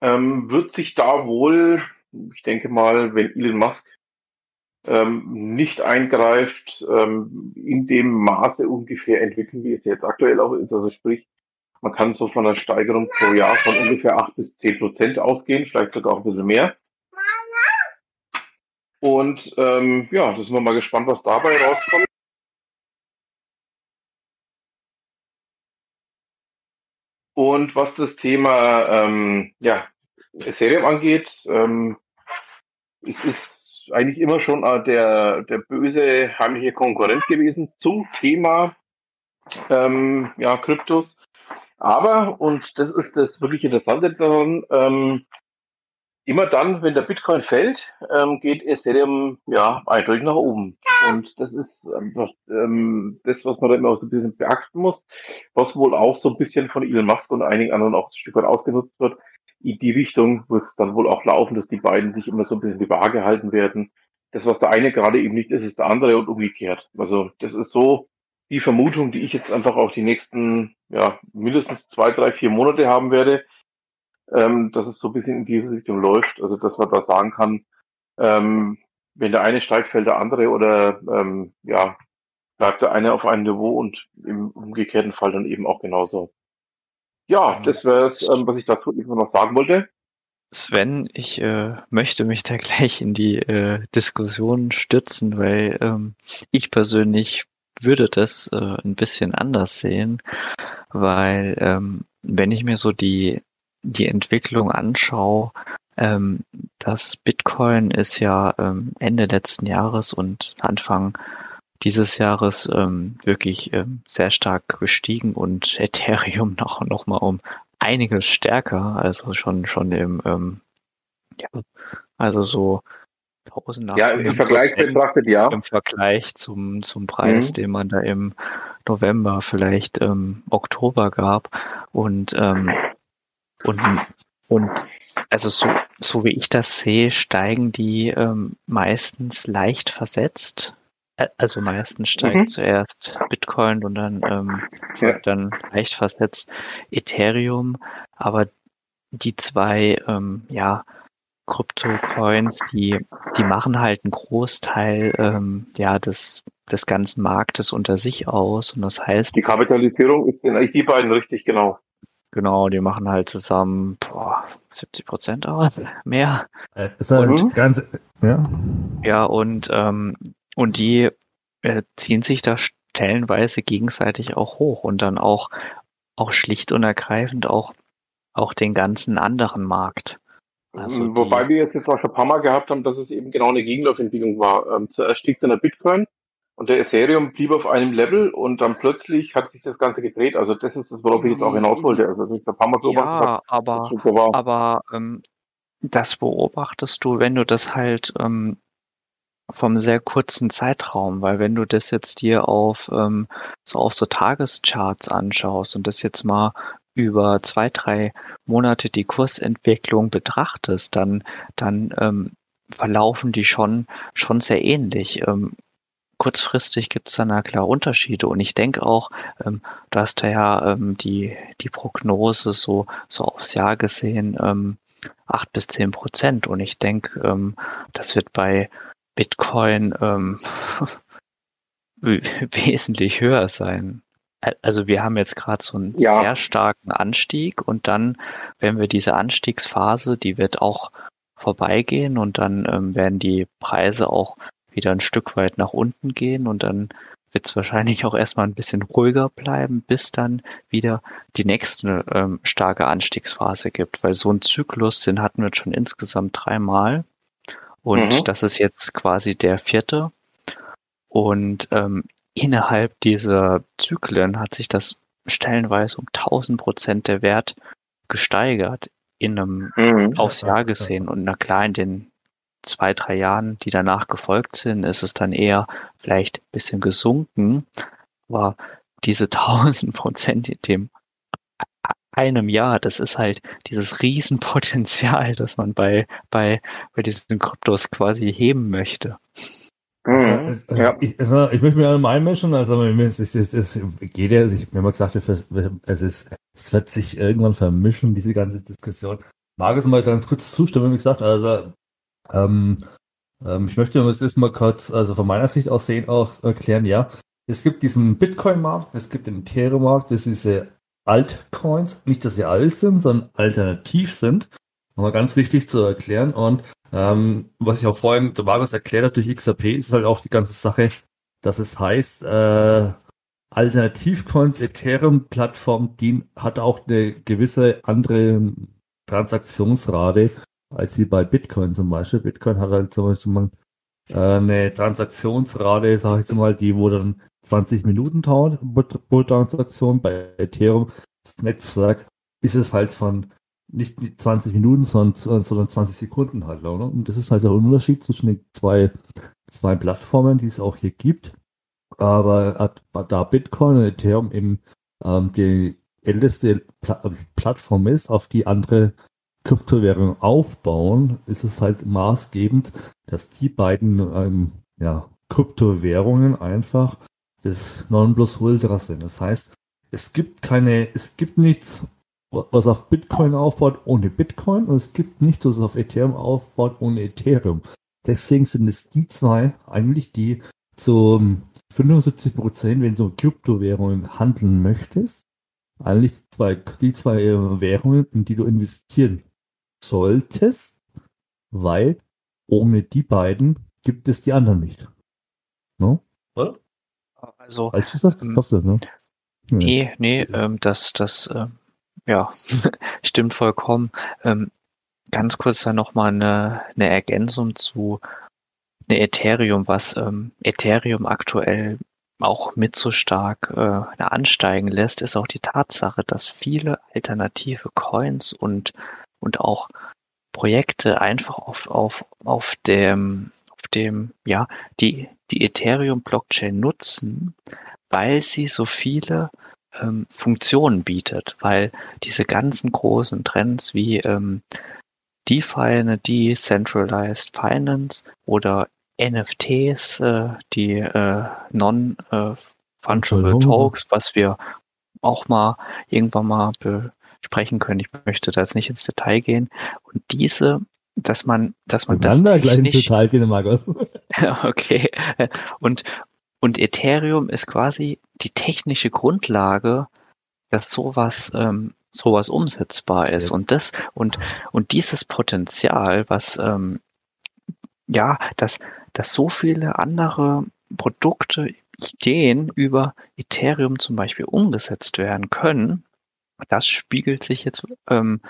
ähm, wird sich da wohl, ich denke mal, wenn Elon Musk ähm, nicht eingreift, ähm, in dem Maße ungefähr entwickeln, wie es jetzt aktuell auch ist. Also sprich, man kann so von einer Steigerung pro Jahr von ungefähr acht bis zehn Prozent ausgehen, vielleicht sogar auch ein bisschen mehr. Und ähm, ja, da sind wir mal gespannt, was dabei rauskommt. Und was das Thema ähm, ja, Ethereum angeht, ähm, es ist eigentlich immer schon äh, der, der böse heimliche Konkurrent gewesen zum Thema ähm, ja, Kryptos. Aber, und das ist das wirklich Interessante daran, ähm, immer dann, wenn der Bitcoin fällt, ähm, geht Ethereum ja eindeutig nach oben. Und das ist einfach ähm, das, was man da immer auch so ein bisschen beachten muss, was wohl auch so ein bisschen von Elon Musk und einigen anderen auch ein Stück weit ausgenutzt wird. In die Richtung wird es dann wohl auch laufen, dass die beiden sich immer so ein bisschen die Waage halten werden. Das, was der eine gerade eben nicht ist, ist der andere und umgekehrt. Also das ist so die Vermutung, die ich jetzt einfach auch die nächsten, ja, mindestens zwei, drei, vier Monate haben werde ähm, dass es so ein bisschen in diese Richtung läuft. Also dass man da sagen kann, ähm, wenn der eine steigt, fällt der andere oder ähm, ja, bleibt der eine auf einem Niveau und im umgekehrten Fall dann eben auch genauso. Ja, das wäre es, ähm, was ich dazu immer noch sagen wollte. Sven, ich äh, möchte mich da gleich in die äh, Diskussion stützen, weil ähm, ich persönlich würde das äh, ein bisschen anders sehen, weil ähm, wenn ich mir so die die Entwicklung anschaue, ähm, das Bitcoin ist ja ähm, Ende letzten Jahres und Anfang dieses Jahres ähm, wirklich ähm, sehr stark gestiegen und Ethereum noch, noch mal um einiges stärker, also schon, schon im, ähm, ja, also so 1000 Ja, im Vergleich betrachtet, ja. Im Vergleich zum, zum Preis, mhm. den man da im November, vielleicht ähm, Oktober gab. Und ähm, und, und also so, so wie ich das sehe, steigen die ähm, meistens leicht versetzt. Also meistens steigt mhm. zuerst Bitcoin und dann, ähm, ja. dann leicht versetzt Ethereum. Aber die zwei, ähm, ja, Krypto-Coins, die, die machen halt einen Großteil ähm, ja, des, des ganzen Marktes unter sich aus. Und das heißt. Die Kapitalisierung ist in eigentlich die beiden richtig, genau. Genau, die machen halt zusammen boah, 70 Prozent aus, mehr. Äh, ist halt und, ganz, ja. Ja, und, ähm, und die äh, ziehen sich da stellenweise gegenseitig auch hoch und dann auch, auch schlicht und ergreifend auch, auch den ganzen anderen Markt. Also Wobei die, wir jetzt, jetzt auch schon ein paar Mal gehabt haben, dass es eben genau eine Gegenlaufentwicklung war. Ähm, zuerst stieg dann der Bitcoin und der Ethereum blieb auf einem Level und dann plötzlich hat sich das Ganze gedreht. Also das ist das, worauf ich jetzt auch hinaus wollte. Also ich ein paar Mal ja, aber, aber ähm, das beobachtest du, wenn du das halt ähm, vom sehr kurzen Zeitraum, weil wenn du das jetzt dir auf ähm, so auf so Tagescharts anschaust und das jetzt mal über zwei, drei Monate die Kursentwicklung betrachtest, dann, dann ähm, verlaufen die schon, schon sehr ähnlich. Ähm, kurzfristig gibt es da na klar Unterschiede und ich denke auch, ähm, du hast da ja ähm, die, die Prognose so, so aufs Jahr gesehen, ähm, acht bis zehn Prozent und ich denke, ähm, das wird bei Bitcoin ähm, wesentlich höher sein. Also wir haben jetzt gerade so einen ja. sehr starken Anstieg und dann, wenn wir diese Anstiegsphase, die wird auch vorbeigehen und dann ähm, werden die Preise auch wieder ein Stück weit nach unten gehen und dann wird es wahrscheinlich auch erstmal ein bisschen ruhiger bleiben, bis dann wieder die nächste ähm, starke Anstiegsphase gibt. Weil so ein Zyklus, den hatten wir schon insgesamt dreimal. Und mhm. das ist jetzt quasi der vierte. Und ähm, innerhalb dieser Zyklen hat sich das stellenweise um 1000 Prozent der Wert gesteigert in einem mhm. aufs Jahr gesehen. Und na klar, in den zwei, drei Jahren, die danach gefolgt sind, ist es dann eher vielleicht ein bisschen gesunken. Aber diese 1000 Prozent in dem einem Jahr. Das ist halt dieses Riesenpotenzial, das man bei, bei, bei diesen Kryptos quasi heben möchte. Mhm. Also, äh, ja. ich, also, ich möchte mir allem einmischen, also es, es, es, es geht ja, also ich habe mal gesagt, es, ist, es wird sich irgendwann vermischen, diese ganze Diskussion. Mag es mal ganz kurz zustimmen, wie gesagt, also ähm, ähm, ich möchte das mal kurz, also von meiner Sicht aus sehen, auch erklären, ja, es gibt diesen Bitcoin-Markt, es gibt den Ethereum-Markt, das ist diese Altcoins, nicht, dass sie alt sind, sondern alternativ sind. Nochmal ganz wichtig zu erklären. Und ähm, was ich auch vorhin, der Markus erklärt hat durch XRP, ist halt auch die ganze Sache, dass es heißt, äh, Alternativcoins, Ethereum-Plattform, die hat auch eine gewisse andere Transaktionsrate als sie bei Bitcoin zum Beispiel. Bitcoin hat halt zum Beispiel eine Transaktionsrate, sag ich mal, die wo dann 20 Minuten dauert pro Transaktion. Bei Ethereum, das Netzwerk, ist es halt von nicht 20 Minuten, sondern, sondern 20 Sekunden halt. Oder? Und das ist halt der Unterschied zwischen den zwei, zwei Plattformen, die es auch hier gibt. Aber da Bitcoin und Ethereum eben ähm, die älteste Pla Plattform ist, auf die andere Kryptowährungen aufbauen, ist es halt maßgebend, dass die beiden ähm, ja, Kryptowährungen einfach das Nonplusultra sind. Das heißt, es gibt keine, es gibt nichts was auf Bitcoin aufbaut ohne Bitcoin und es gibt nichts, was auf Ethereum aufbaut ohne Ethereum. Deswegen sind es die zwei eigentlich, die zu 75 Prozent, wenn du Kryptowährungen handeln möchtest, eigentlich zwei, die zwei Währungen, in die du investieren solltest, weil ohne die beiden gibt es die anderen nicht. No? Also, Falsch gesagt? Ähm, das, ne? Nee, nee, ähm, das, das, ähm, ja, stimmt vollkommen. Ähm, ganz kurz da nochmal eine, eine Ergänzung zu eine Ethereum, was ähm, Ethereum aktuell auch mit so stark äh, ansteigen lässt, ist auch die Tatsache, dass viele alternative Coins und, und auch Projekte einfach auf, auf, auf dem, auf dem, ja, die, die Ethereum-Blockchain nutzen, weil sie so viele ähm, Funktionen bietet, weil diese ganzen großen Trends wie ähm, DeFi, eine Decentralized Finance oder NFTs, äh, die äh, Non-Fungible äh, Talks, was wir auch mal irgendwann mal besprechen können. Ich möchte da jetzt nicht ins Detail gehen. Und diese, dass man, dass man das da gleich ins Detail gehen, Markus. okay. Und und Ethereum ist quasi die technische Grundlage, dass sowas, ähm, sowas umsetzbar ist. Ja. Und das, und, und dieses Potenzial, was, ähm, ja, dass, dass so viele andere Produkte, Ideen über Ethereum zum Beispiel umgesetzt werden können, das spiegelt sich jetzt ähm,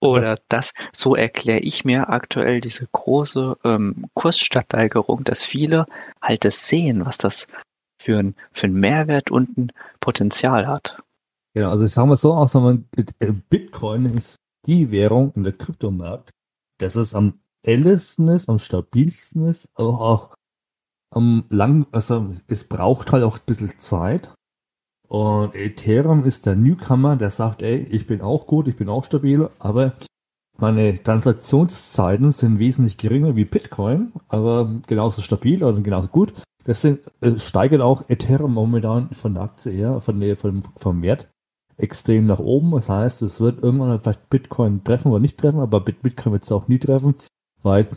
oder das, so erkläre ich mir aktuell diese große ähm, Kurssteigerung, dass viele halt das sehen, was das für ein, für ein Mehrwert und ein Potenzial hat. Genau, also ich sage mal so, auch sagen wir, Bitcoin ist die Währung in der Kryptomarkt, dass es am ältesten ist, am stabilsten ist, aber auch am lang, also es braucht halt auch ein bisschen Zeit, und Ethereum ist der Newcomer, der sagt, ey, ich bin auch gut, ich bin auch stabil, aber meine Transaktionszeiten sind wesentlich geringer wie Bitcoin, aber genauso stabil oder genauso gut. Deswegen äh, steigert auch Ethereum momentan von der Aktie her, von der, vom, vom Wert extrem nach oben. Das heißt, es wird irgendwann vielleicht Bitcoin treffen oder nicht treffen, aber Bitcoin wird es auch nie treffen, weil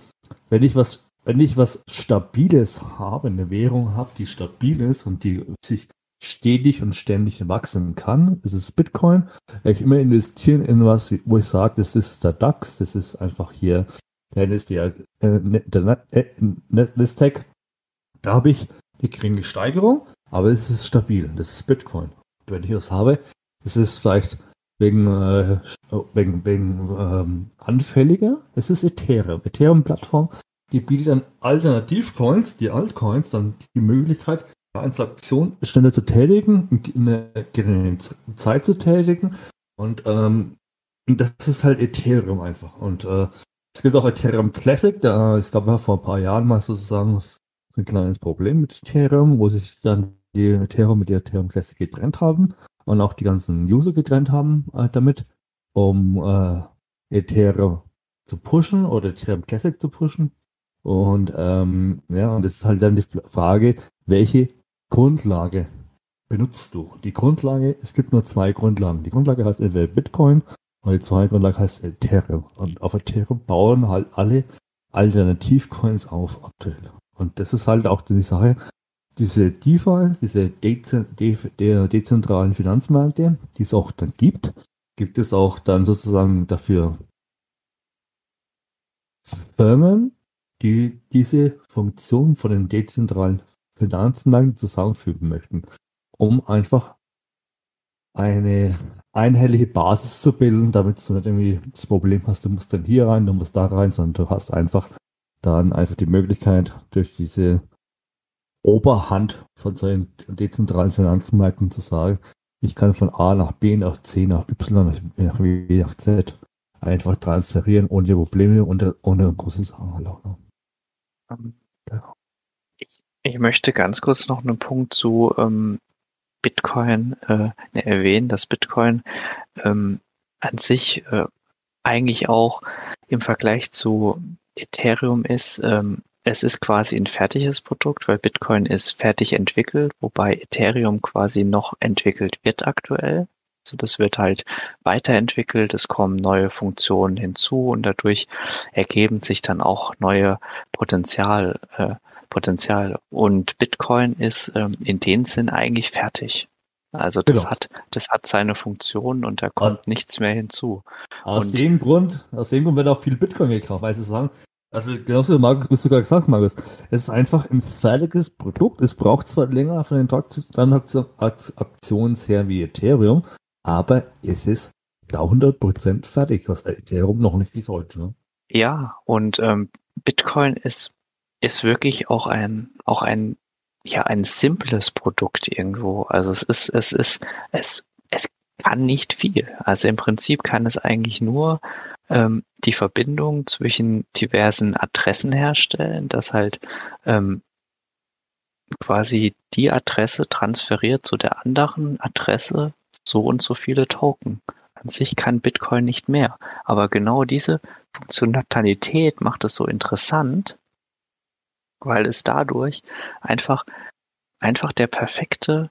wenn ich was, wenn ich was Stabiles habe, eine Währung habe, die stabil ist und die sich stetig und ständig wachsen kann. Das ist Bitcoin. Ich immer investieren in was, wo ich sage, das ist der DAX, das ist einfach hier, der der, äh, äh, Nasdaq. Da habe ich eine geringe Steigerung, aber es ist stabil. Das ist Bitcoin. Wenn ich was habe, das ist vielleicht wegen, äh, wegen, wegen ähm, anfälliger. Es ist Ethereum. Ethereum-Plattform, die bietet dann Alternativcoins, die Altcoins, dann die Möglichkeit, Transaktion schneller zu tätigen, in einer geringen Zeit zu tätigen. Und ähm, das ist halt Ethereum einfach. Und äh, es gibt auch Ethereum Classic, da es gab ja vor ein paar Jahren mal sozusagen ein kleines Problem mit Ethereum, wo sich dann die Ethereum mit der Ethereum Classic getrennt haben. und auch die ganzen User getrennt haben äh, damit, um äh, Ethereum zu pushen oder Ethereum Classic zu pushen. Und ähm, ja, und das ist halt dann die Frage, welche Grundlage benutzt du? Die Grundlage, es gibt nur zwei Grundlagen. Die Grundlage heißt entweder Bitcoin und die zweite Grundlage heißt Ethereum. Und auf Ethereum bauen halt alle Alternativcoins auf aktuell. Und das ist halt auch die Sache, diese DeFi, diese dezentralen Finanzmärkte, die es auch dann gibt, gibt es auch dann sozusagen dafür Firmen, die diese Funktion von den dezentralen Finanzmärkten zusammenfügen möchten, um einfach eine einhellige Basis zu bilden, damit du nicht irgendwie das Problem hast, du musst dann hier rein, du musst da rein, sondern du hast einfach dann einfach die Möglichkeit, durch diese Oberhand von solchen dezentralen Finanzmärkten zu sagen, ich kann von A nach B, nach C, nach Y, nach W, nach Z einfach transferieren ohne Probleme und ohne große Sachen. Ähm, ich, möchte ganz kurz noch einen Punkt zu ähm, Bitcoin äh, ne, erwähnen, dass Bitcoin ähm, an sich äh, eigentlich auch im Vergleich zu Ethereum ist, ähm, es ist quasi ein fertiges Produkt, weil Bitcoin ist fertig entwickelt, wobei Ethereum quasi noch entwickelt wird aktuell. Also das wird halt weiterentwickelt, es kommen neue Funktionen hinzu und dadurch ergeben sich dann auch neue Potenzial, äh, Potenzial. Und Bitcoin ist ähm, in dem Sinn eigentlich fertig. Also das genau. hat, das hat seine Funktion und da kommt und nichts mehr hinzu. Aus und dem Grund, aus dem Grund wird auch viel Bitcoin gekauft, weil sie sagen, also genauso wie Markus, du gerade gesagt Markus, es ist einfach ein fertiges Produkt. Es braucht zwar länger von den Transaktions her wie Ethereum, aber es ist da 100% fertig, was Ethereum noch nicht ist heute. Ne? Ja, und ähm, Bitcoin ist, ist wirklich auch ein, auch ein, ja, ein simples Produkt irgendwo. Also es ist, es ist, es, es kann nicht viel. Also im Prinzip kann es eigentlich nur ähm, die Verbindung zwischen diversen Adressen herstellen, dass halt ähm, quasi die Adresse transferiert zu der anderen Adresse so und so viele Token. An sich kann Bitcoin nicht mehr. Aber genau diese Funktionalität macht es so interessant, weil es dadurch einfach, einfach der perfekte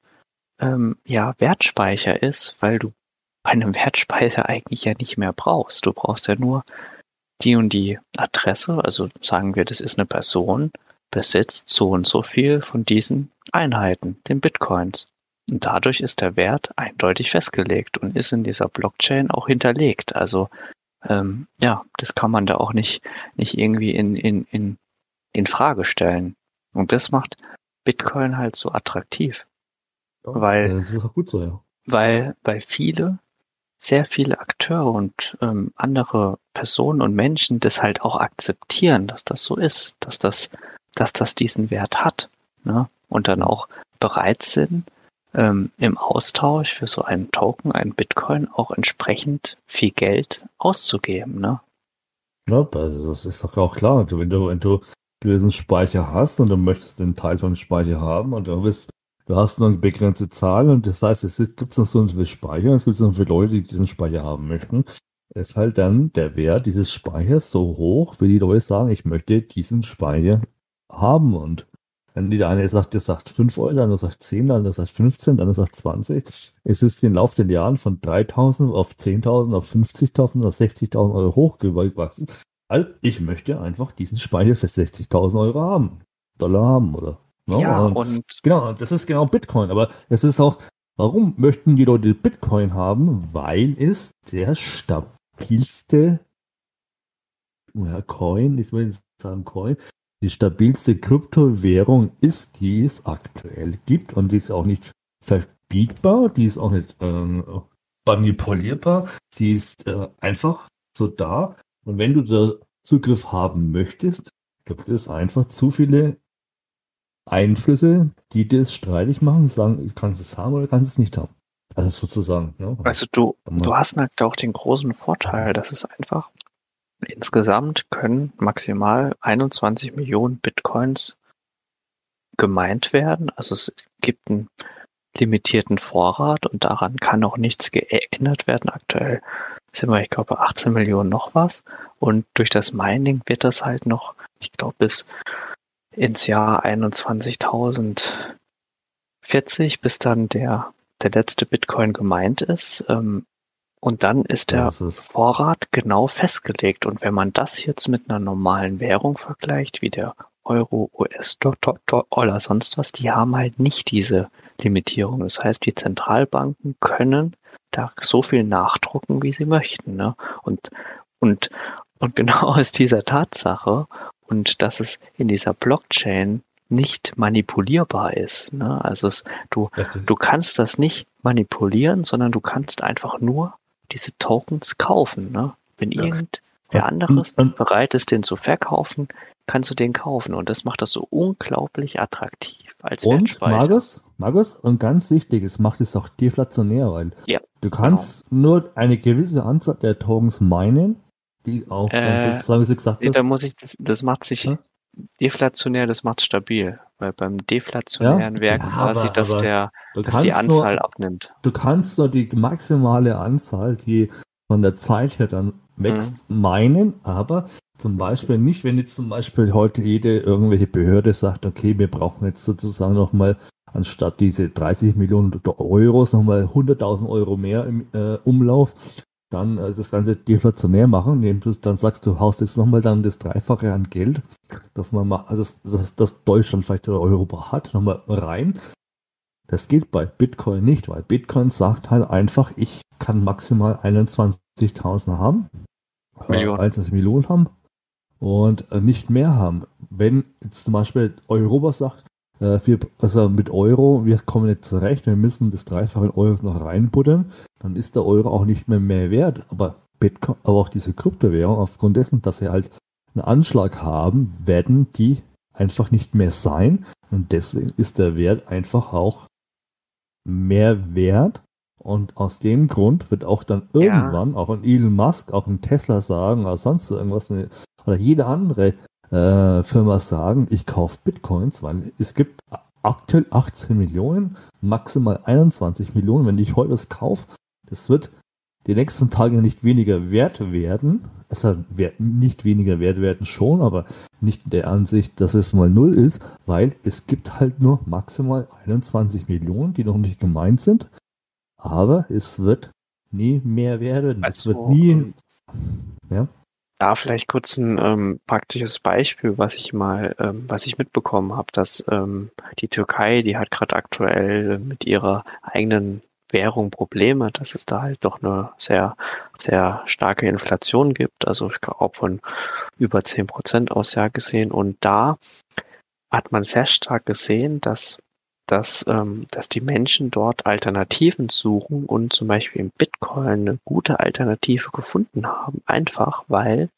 ähm, ja, Wertspeicher ist, weil du einem Wertspeicher eigentlich ja nicht mehr brauchst. Du brauchst ja nur die und die Adresse, also sagen wir, das ist eine Person, besitzt so und so viel von diesen Einheiten, den Bitcoins. Und dadurch ist der Wert eindeutig festgelegt und ist in dieser Blockchain auch hinterlegt. Also ähm, ja, das kann man da auch nicht, nicht irgendwie in, in, in, in Frage stellen. Und das macht Bitcoin halt so attraktiv. Ja, weil, das ist auch gut so, ja. Weil, weil viele sehr viele Akteure und ähm, andere Personen und Menschen das halt auch akzeptieren, dass das so ist, dass das, dass das diesen Wert hat. Ne? Und dann auch bereit sind, ähm, im Austausch für so einen Token, einen Bitcoin, auch entsprechend viel Geld auszugeben. Ne? Ja, also das ist doch auch klar. wenn du, wenn du diesen Speicher hast und du möchtest den Teil von dem Speicher haben und du bist Du hast nur eine begrenzte Zahl und das heißt, es gibt noch so einen Speicher, es gibt noch viele Leute, die diesen Speicher haben möchten. Ist halt dann der Wert dieses Speichers so hoch, wie die Leute sagen, ich möchte diesen Speicher haben und wenn die eine sagt, der sagt 5 Euro, dann sagt 10, dann sagt 15, dann sagt 20. Es ist im Laufe der Jahren von 3000 auf 10.000, auf 50.000, auf 60.000 Euro hochgewachsen. Also ich möchte einfach diesen Speicher für 60.000 Euro haben. Dollar haben, oder? No? Ja, und, und genau, das ist genau Bitcoin. Aber es ist auch, warum möchten die Leute Bitcoin haben? Weil es der stabilste ja, Coin, ich will jetzt sagen Coin, die stabilste Kryptowährung ist, die es aktuell gibt und die ist auch nicht verbietbar, die ist auch nicht äh, manipulierbar, sie ist äh, einfach so da und wenn du da Zugriff haben möchtest, gibt es einfach zu viele Einflüsse, die das streitig machen, sagen, kannst es haben oder kannst es nicht haben. Also sozusagen. Ja. Also du, du hast halt auch den großen Vorteil, dass es einfach insgesamt können maximal 21 Millionen Bitcoins gemeint werden. Also es gibt ein limitierten Vorrat und daran kann auch nichts geändert werden. Aktuell sind wir, ich glaube, 18 Millionen noch was. Und durch das Mining wird das halt noch, ich glaube, bis ins Jahr 21.040, bis dann der, der letzte Bitcoin gemeint ist. Ähm, und dann ist der ist Vorrat genau festgelegt. Und wenn man das jetzt mit einer normalen Währung vergleicht, wie der Euro, US-Dollar, sonst was, die haben halt nicht diese Limitierung. Das heißt, die Zentralbanken können da so viel nachdrucken, wie sie möchten. Ne? Und, und, und genau aus dieser Tatsache und dass es in dieser Blockchain nicht manipulierbar ist. Ne? Also es, du, du kannst das nicht manipulieren, sondern du kannst einfach nur diese Tokens kaufen. Ne? Wenn ja. irgendwer anderes bereit ist, den zu verkaufen, kannst du den kaufen. Und das macht das so unglaublich attraktiv als Und Markus, Markus, und ganz wichtig, es macht es auch deflationär, weil ja, du kannst genau. nur eine gewisse Anzahl der Tokens meinen, die auch äh, sozusagen, wie du gesagt nee, hast. Da muss ich, das, das macht sich ja? deflationär, das macht stabil. Weil beim deflationären ja? ja, quasi, dass, der, dass die Anzahl nur, abnimmt. Du kannst nur die maximale Anzahl, die von der Zeit her dann wächst, mhm. meinen, aber zum Beispiel nicht, wenn jetzt zum Beispiel heute jede irgendwelche Behörde sagt, okay, wir brauchen jetzt sozusagen nochmal anstatt diese 30 Millionen Euro nochmal 100.000 Euro mehr im äh, Umlauf, dann äh, das Ganze deflationär machen, indem du dann sagst, du haust jetzt nochmal dann das Dreifache an Geld, dass man mal, also das, das, das Deutschland vielleicht oder Europa hat, nochmal rein. Das geht bei Bitcoin nicht, weil Bitcoin sagt halt einfach, ich kann maximal 21.000 haben. Millionen. Äh, 21 Millionen haben und äh, nicht mehr haben. Wenn jetzt zum Beispiel Europa sagt, äh, wir, also mit Euro, wir kommen nicht zurecht, wir müssen das Dreifache in Euro noch reinbuttern, dann ist der Euro auch nicht mehr mehr wert. Aber Bitcoin, aber auch diese Kryptowährung, aufgrund dessen, dass sie halt einen Anschlag haben, werden die einfach nicht mehr sein. Und deswegen ist der Wert einfach auch mehr wert. Und aus dem Grund wird auch dann irgendwann, ja. auch ein Elon Musk, auch ein Tesla sagen, oder sonst irgendwas, oder jede andere äh, Firma sagen, ich kaufe Bitcoins, weil es gibt aktuell 18 Millionen, maximal 21 Millionen. Wenn ich heute was kaufe, das wird die nächsten Tage nicht weniger wert werden. Es wird nicht weniger wert werden schon, aber nicht in der Ansicht, dass es mal null ist, weil es gibt halt nur maximal 21 Millionen, die noch nicht gemeint sind. Aber es wird nie mehr werden. Also, es wird nie. Ähm, ja. Da vielleicht kurz ein ähm, praktisches Beispiel, was ich mal, ähm, was ich mitbekommen habe, dass ähm, die Türkei, die hat gerade aktuell mit ihrer eigenen Währung Probleme, dass es da halt doch eine sehr, sehr starke Inflation gibt, also ich glaube von über zehn Prozent aus Jahr gesehen. Und da hat man sehr stark gesehen, dass dass, ähm, dass die Menschen dort Alternativen suchen und zum Beispiel im Bitcoin eine gute Alternative gefunden haben. Einfach weil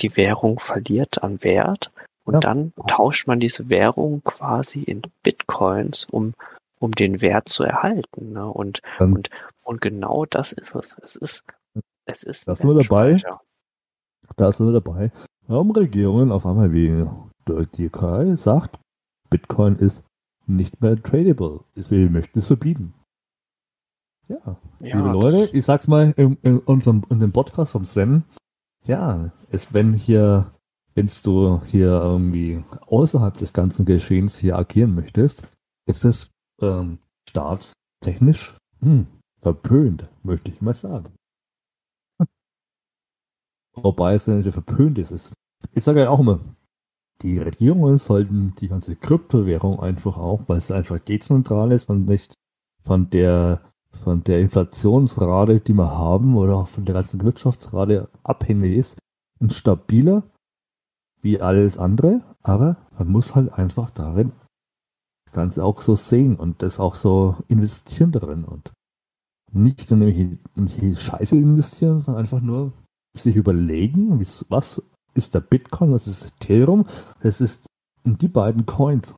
die Währung verliert an Wert und ja. dann tauscht man diese Währung quasi in Bitcoins, um, um den Wert zu erhalten. Ne? Und, dann, und, und genau das ist es. Es ist, es ist. Das nur dabei. Da ist nur dabei. Warum Regierungen auf einmal wie die Türkei sagt, Bitcoin ist nicht mehr tradable. Wir möchten es verbieten. Ja, ja liebe Leute, ich sag's mal in, in unserem in dem Podcast vom Sven. Ja, es, wenn hier, wenn du hier irgendwie außerhalb des ganzen Geschehens hier agieren möchtest, ist es ähm, staatstechnisch hm, verpönt, möchte ich mal sagen. Wobei es nicht verpönt ist. Ich sage ja auch immer, die Regierungen sollten die ganze Kryptowährung einfach auch, weil es einfach dezentral ist und nicht von der von der Inflationsrate, die wir haben, oder auch von der ganzen Wirtschaftsrate abhängig ist, ein stabiler wie alles andere, aber man muss halt einfach darin das Ganze auch so sehen und das auch so investieren darin und nicht in irgendwelche Scheiße investieren, sondern einfach nur sich überlegen, was ist der Bitcoin, was ist Ethereum, das ist die beiden Coins.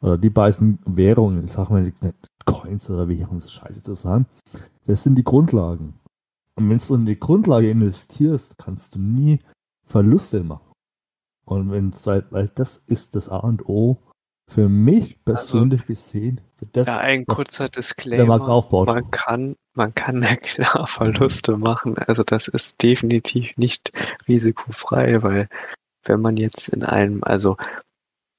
Oder die beiden Währungen, ich sag mal nicht Coins oder Währungen, ist scheiße zu sagen. Das sind die Grundlagen. Und wenn du in die Grundlage investierst, kannst du nie Verluste machen. Und wenn weil das ist das A und O für mich persönlich also, gesehen, das, ja, ein kurzer Disclaimer. Man kann, man kann ja klar Verluste machen. Also das ist definitiv nicht risikofrei, weil wenn man jetzt in einem, also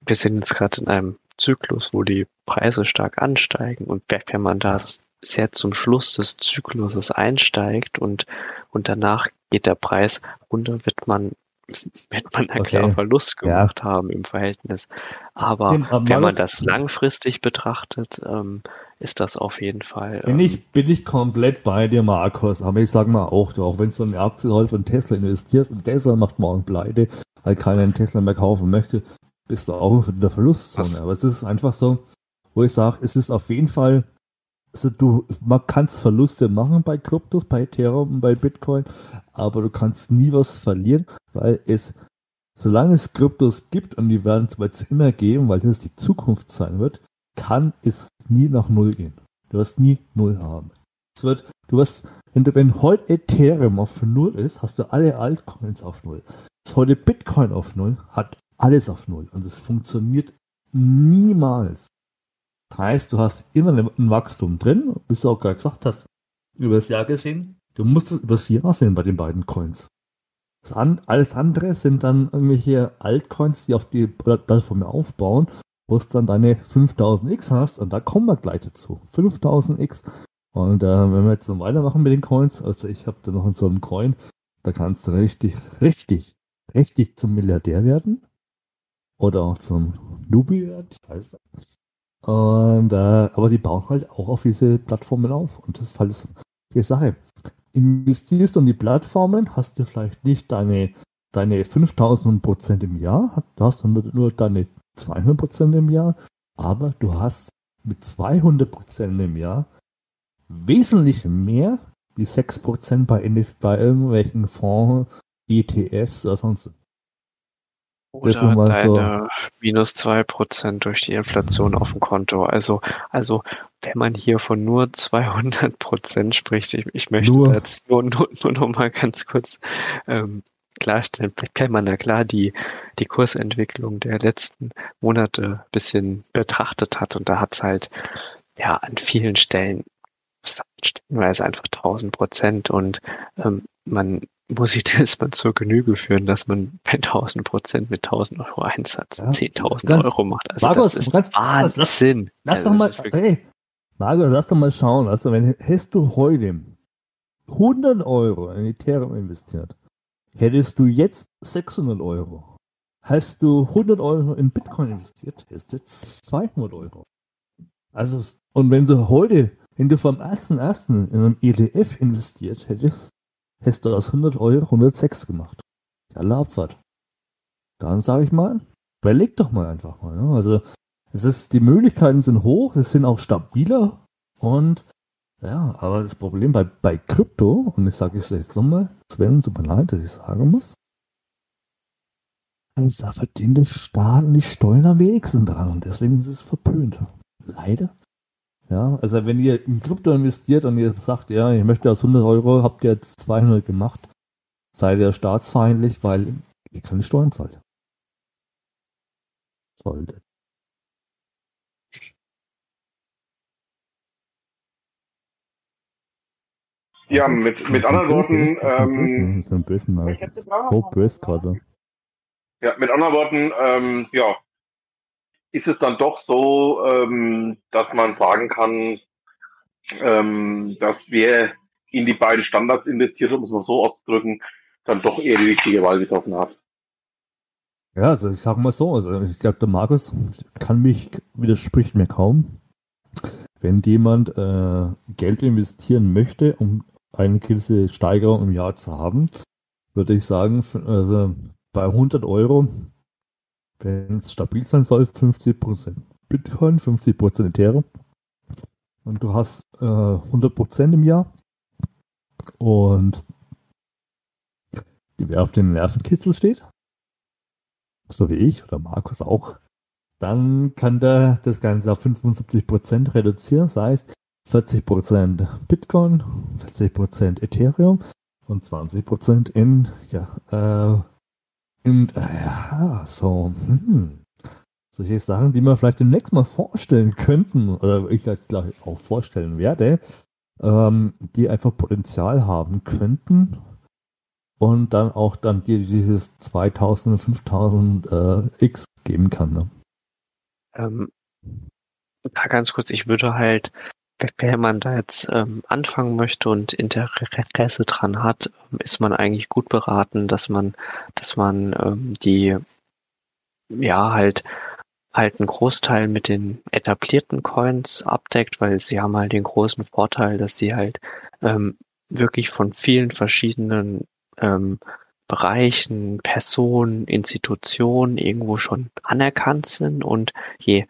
wir sind jetzt gerade in einem Zyklus, wo die Preise stark ansteigen und wenn man das sehr zum Schluss des Zykluses einsteigt und, und danach geht der Preis runter, wird man wird man einen okay. klaren Verlust gemacht ja. haben im Verhältnis. Aber ja, wenn man das langfristig betrachtet, ähm, ist das auf jeden Fall. Ähm, bin, ich, bin ich komplett bei dir, Markus. Aber ich sag mal auch, auch wenn du eine Aktie heute von Tesla investierst und Tesla macht morgen pleite, weil keiner einen Tesla mehr kaufen möchte, bist du auch in der Verlustzone. Aber es ist einfach so, wo ich sage, es ist auf jeden Fall also du, man kann Verluste machen bei Kryptos, bei Ethereum und bei Bitcoin, aber du kannst nie was verlieren, weil es, solange es Kryptos gibt und die werden es immer geben, weil das die Zukunft sein wird, kann es nie nach Null gehen. Du wirst nie Null haben. Es wird, du wirst, wenn, du, wenn heute Ethereum auf Null ist, hast du alle Altcoins auf Null. Ist heute Bitcoin auf Null, hat alles auf Null. Und es funktioniert niemals. Heißt, du hast immer ein Wachstum drin, wie du auch gerade gesagt hast, über das Jahr gesehen. Du musst es über das Jahr sehen bei den beiden Coins. An, alles andere sind dann irgendwelche Altcoins, die auf die Plattform aufbauen, wo du dann deine 5000x hast und da kommen wir gleich dazu. 5000x. Und äh, wenn wir jetzt noch weitermachen mit den Coins, also ich habe da noch so einen Coin, da kannst du richtig, richtig, richtig zum Milliardär werden. Oder auch zum Nubi werden, ich weiß nicht. Und, äh, aber die bauen halt auch auf diese Plattformen auf. Und das ist halt die Sache. Investierst du in die Plattformen, hast du vielleicht nicht deine, deine 5000 Prozent im Jahr, da hast du nur deine 200 Prozent im Jahr, aber du hast mit 200 Prozent im Jahr wesentlich mehr wie 6 Prozent bei, bei irgendwelchen Fonds, ETFs oder sonst oder eine so. minus zwei Prozent durch die Inflation auf dem Konto. Also, also wenn man hier von nur 200 Prozent spricht, ich, ich möchte nur. jetzt nur, nur, nur noch mal ganz kurz ähm, klarstellen, kann man da klar die, die Kursentwicklung der letzten Monate ein bisschen betrachtet hat und da hat es halt ja an vielen Stellen stellenweise einfach 1000 Prozent und ähm, man muss ich das mal zur Genüge führen, dass man bei 1000 Prozent mit 1000 Euro Einsatz ja, 10.000 Euro macht. Also Markus, das ist ganz, Wahnsinn. Lass, lass also doch mal, hey, Markus, lass doch mal schauen. Also, wenn hättest du heute 100 Euro in Ethereum investiert, hättest du jetzt 600 Euro. Hast du 100 Euro in Bitcoin investiert, hättest du jetzt 200 Euro. Also, und wenn du heute, wenn du vom 1.1. in einem ETF investiert hättest, hättest du aus 100 Euro 106 gemacht. Ja, Abfahrt. Dann sage ich mal, überleg doch mal einfach mal. Ne? Also es ist, die Möglichkeiten sind hoch, es sind auch stabiler und ja, aber das Problem bei, bei Krypto, und ich sage es jetzt nochmal, Sven, super leid, dass ich sagen muss, da verdient der Staat und die Steuern am wenigsten dran und deswegen ist es verpönt. Leider. Ja, also wenn ihr in Krypto investiert und ihr sagt, ja, ich möchte aus 100 Euro, habt ihr jetzt 200 gemacht, seid ihr staatsfeindlich, weil ihr keine Steuern zahlt. Sollte. Ja, mit, mit anderen Worten, ähm, so ein bisschen, so böse gerade. Ja, mit anderen Worten, ähm, ja, ist es dann doch so, ähm, dass man sagen kann, ähm, dass wer in die beiden Standards investiert, um es mal so auszudrücken, dann doch eher die richtige Wahl getroffen hat. Ja, also ich sag mal so, also ich glaube, der Markus kann mich, widerspricht mir kaum. Wenn jemand äh, Geld investieren möchte, um eine gewisse Steigerung im Jahr zu haben, würde ich sagen, also bei 100 Euro wenn es stabil sein soll, 50% Bitcoin, 50% Ethereum. Und du hast äh, 100% im Jahr. Und wer auf dem Nervenkitzel steht, so wie ich oder Markus auch, dann kann der das Ganze auf 75% reduzieren. Das heißt, 40% Bitcoin, 40% Ethereum und 20% in ja, äh, und, äh, ja, so, hm. solche Sachen, die wir vielleicht demnächst mal vorstellen könnten, oder ich jetzt gleich auch vorstellen werde, ähm, die einfach Potenzial haben könnten und dann auch dann dir dieses 2000, 5000 äh, X geben kann. Ne? Ähm, da ganz kurz, ich würde halt, wenn man da jetzt ähm, anfangen möchte und Interesse dran hat, ist man eigentlich gut beraten, dass man, dass man ähm, die ja halt halt einen Großteil mit den etablierten Coins abdeckt, weil sie haben halt den großen Vorteil, dass sie halt ähm, wirklich von vielen verschiedenen ähm, Bereichen, Personen, Institutionen irgendwo schon anerkannt sind. Und je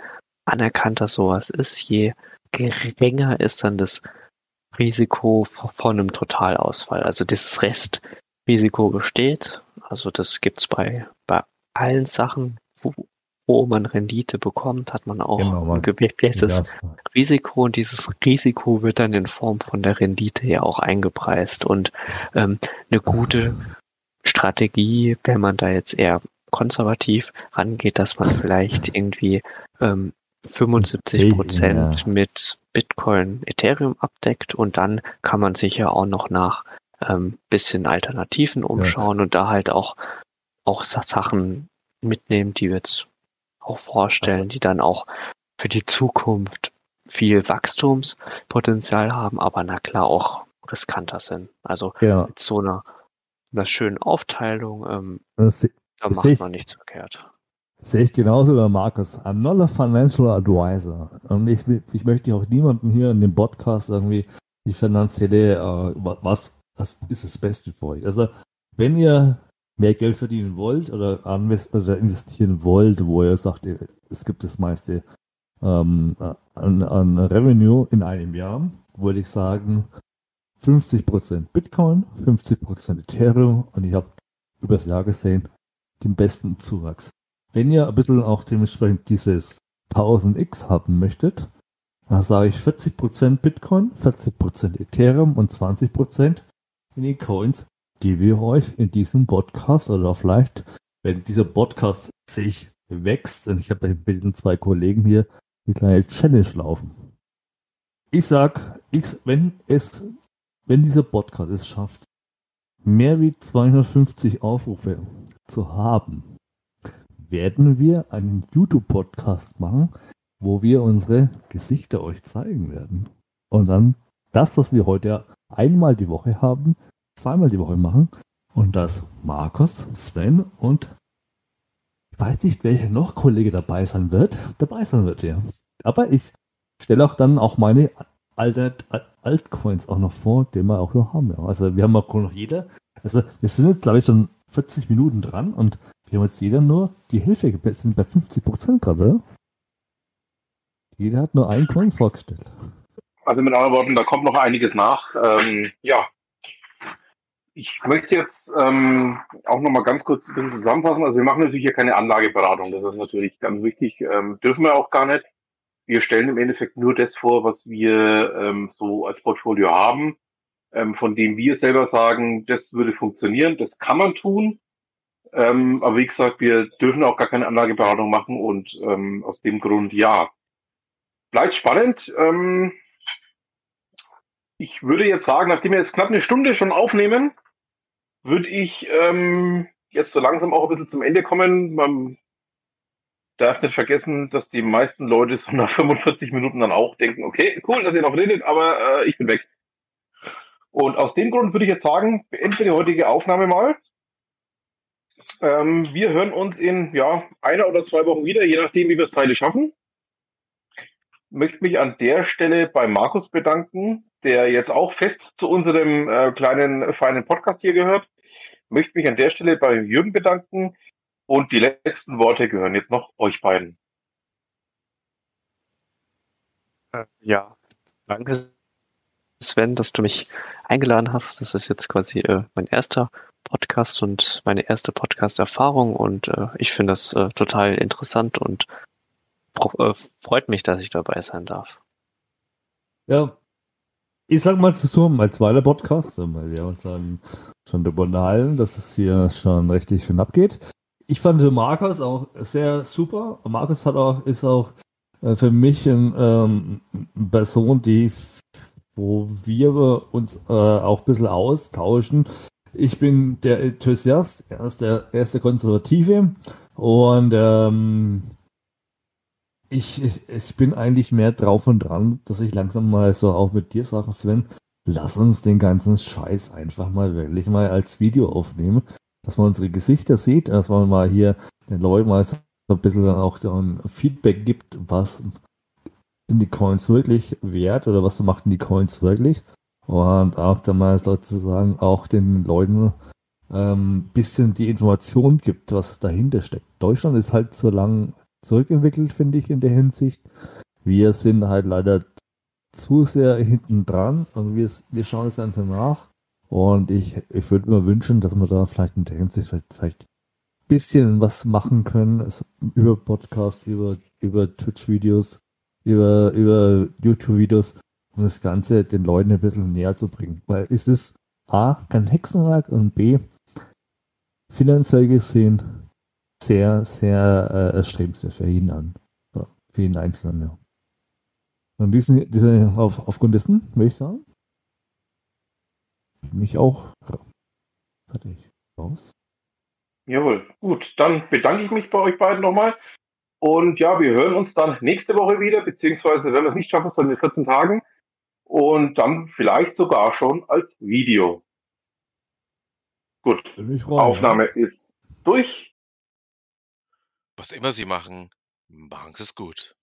anerkannter sowas ist, je geringer ist dann das Risiko von einem Totalausfall. Also das Restrisiko besteht. Also das gibt's bei, bei allen Sachen, wo, wo man Rendite bekommt, hat man auch Genau, man- ein gewisses Risiko und dieses Risiko wird dann in Form von der Rendite ja auch eingepreist und ähm, eine gute Strategie, wenn man da jetzt eher konservativ rangeht, dass man vielleicht irgendwie ähm, 75 Prozent Ja. mit Bitcoin, Ethereum abdeckt und dann kann man sich ja auch noch nach ähm, bisschen Alternativen umschauen und da halt auch auch Sa- Sachen mitnehmen, die wir jetzt auch vorstellen, Also- die dann auch für die Zukunft viel Wachstumspotenzial haben, aber na klar auch riskanter sind. Also genau. mit so einer, einer schönen Aufteilung, ähm, da macht man nichts verkehrt. Sehe ich genauso wie Markus. I'm not a financial advisor. Und ich, ich möchte auch niemanden hier in dem Podcast irgendwie die finanzielle, äh, wa- was das ist das Beste für euch. Also, wenn ihr mehr Geld verdienen wollt oder, oder investieren wollt, wo ihr sagt, es gibt das meiste ähm, an, an Revenue in einem Jahr, würde ich sagen, 50% Bitcoin, 50% Ethereum und ich habe übers Jahr gesehen den besten Zuwachs. Wenn ihr ein bisschen auch dementsprechend dieses 1000x haben möchtet, dann sage ich 40% Bitcoin, 40% Ethereum und 20% in die Coins, die wir euch in diesem Podcast oder vielleicht, wenn dieser Podcast sich wächst, und ich habe mit den zwei Kollegen hier die kleine Challenge laufen. Ich sag, ich, wenn es, wenn dieser Podcast es schafft, mehr wie 250 Aufrufe zu haben, werden wir einen YouTube-Podcast machen, wo wir unsere Gesichter euch zeigen werden. Und dann das, was wir heute einmal die Woche haben, zweimal die Woche machen. Und dass Markus, Sven und ich weiß nicht, welcher noch Kollege dabei sein wird, dabei sein wird, ja. Aber ich stelle auch dann auch meine Alt Altcoins auch noch vor, die wir auch noch haben. Ja. Also wir haben auch noch jeder. Also wir sind jetzt, glaube ich, schon 40 Minuten dran und wir haben jetzt jeder nur die gebessert, sind bei 50 Prozent gerade. Jeder hat nur einen Coin vorgestellt. Also mit anderen Worten, da kommt noch einiges nach. Ähm, ja. Ich möchte jetzt ähm, auch noch mal ganz kurz ein bisschen zusammenfassen. Also wir machen natürlich hier keine Anlageberatung. Das ist natürlich ganz wichtig. Ähm, dürfen wir auch gar nicht. Wir stellen im Endeffekt nur das vor, was wir ähm, so als Portfolio haben, ähm, von dem wir selber sagen, das würde funktionieren, das kann man tun. Ähm, aber wie gesagt, wir dürfen auch gar keine Anlageberatung machen und ähm, aus dem Grund ja. Bleibt spannend. Ähm, ich würde jetzt sagen, nachdem wir jetzt knapp eine Stunde schon aufnehmen, würde ich ähm, jetzt so langsam auch ein bisschen zum Ende kommen. Man darf nicht vergessen, dass die meisten Leute so nach 45 Minuten dann auch denken, okay, cool, dass ihr noch redet, aber äh, ich bin weg. Und aus dem Grund würde ich jetzt sagen, beenden wir die heutige Aufnahme mal. Ähm, wir hören uns in ja, einer oder zwei Wochen wieder, je nachdem, wie wir es Teile schaffen. Möchte mich an der Stelle bei Markus bedanken, der jetzt auch fest zu unserem äh, kleinen, feinen Podcast hier gehört. Möchte mich an der Stelle bei Jürgen bedanken. Und die letzten Worte gehören jetzt noch euch beiden. Äh, Ja, danke Sven, dass du mich eingeladen hast. Das ist jetzt quasi äh, mein erster Podcast und meine erste Podcast-Erfahrung und äh, ich finde das äh, total interessant und äh, freut mich, dass ich dabei sein darf. Ja, ich sag mal zu mein zweiter Podcast, weil wir uns dann schon darüber unterhalten, dass es hier schon richtig schön abgeht. ich fand Markus auch sehr super. Markus hat auch, ist auch äh, für mich eine ähm, Person, die, wo wir uns äh, auch ein bisschen austauschen. Ich bin der Enthusiast, er ist der, er ist der Konservative und ähm, ich, ich bin eigentlich mehr drauf und dran, dass ich langsam mal so auch mit dir sage, Sven, lass uns den ganzen Scheiß einfach mal wirklich mal als Video aufnehmen, dass man unsere Gesichter sieht, dass man mal hier den Leuten mal so ein bisschen auch so ein Feedback gibt, was sind die Coins wirklich wert oder was machten die Coins wirklich und auch dann mal sozusagen auch den Leuten ähm, bisschen die Information gibt, was dahinter steckt. Deutschland ist halt so lang zurückentwickelt, finde ich, in der Hinsicht. Wir sind halt leider zu sehr hinten dran und wir, wir schauen das Ganze nach. Und ich, ich würde mir wünschen, dass wir da vielleicht in der Hinsicht vielleicht, vielleicht bisschen was machen können, also über Podcasts, über, über Twitch-Videos, über, über YouTube-Videos, um das Ganze den Leuten ein bisschen näher zu bringen. Weil es ist A, kein Hexenwerk und B, finanziell gesehen sehr, sehr äh, erstrebenswert für jeden an. Ja, für jeden Einzelnen, ja. Und diesen, diese, auf, aufgrund dessen, würde ich sagen, mich auch fertig raus. Jawohl, gut. Dann bedanke ich mich bei euch beiden nochmal. Und ja, wir hören uns dann nächste Woche wieder, beziehungsweise wenn wir es nicht schaffen, sollen wir 14 Tagen. Und dann vielleicht sogar schon als Video. Gut. Freuen, Aufnahme ja. ist durch. Was immer Sie machen, machen Sie es gut.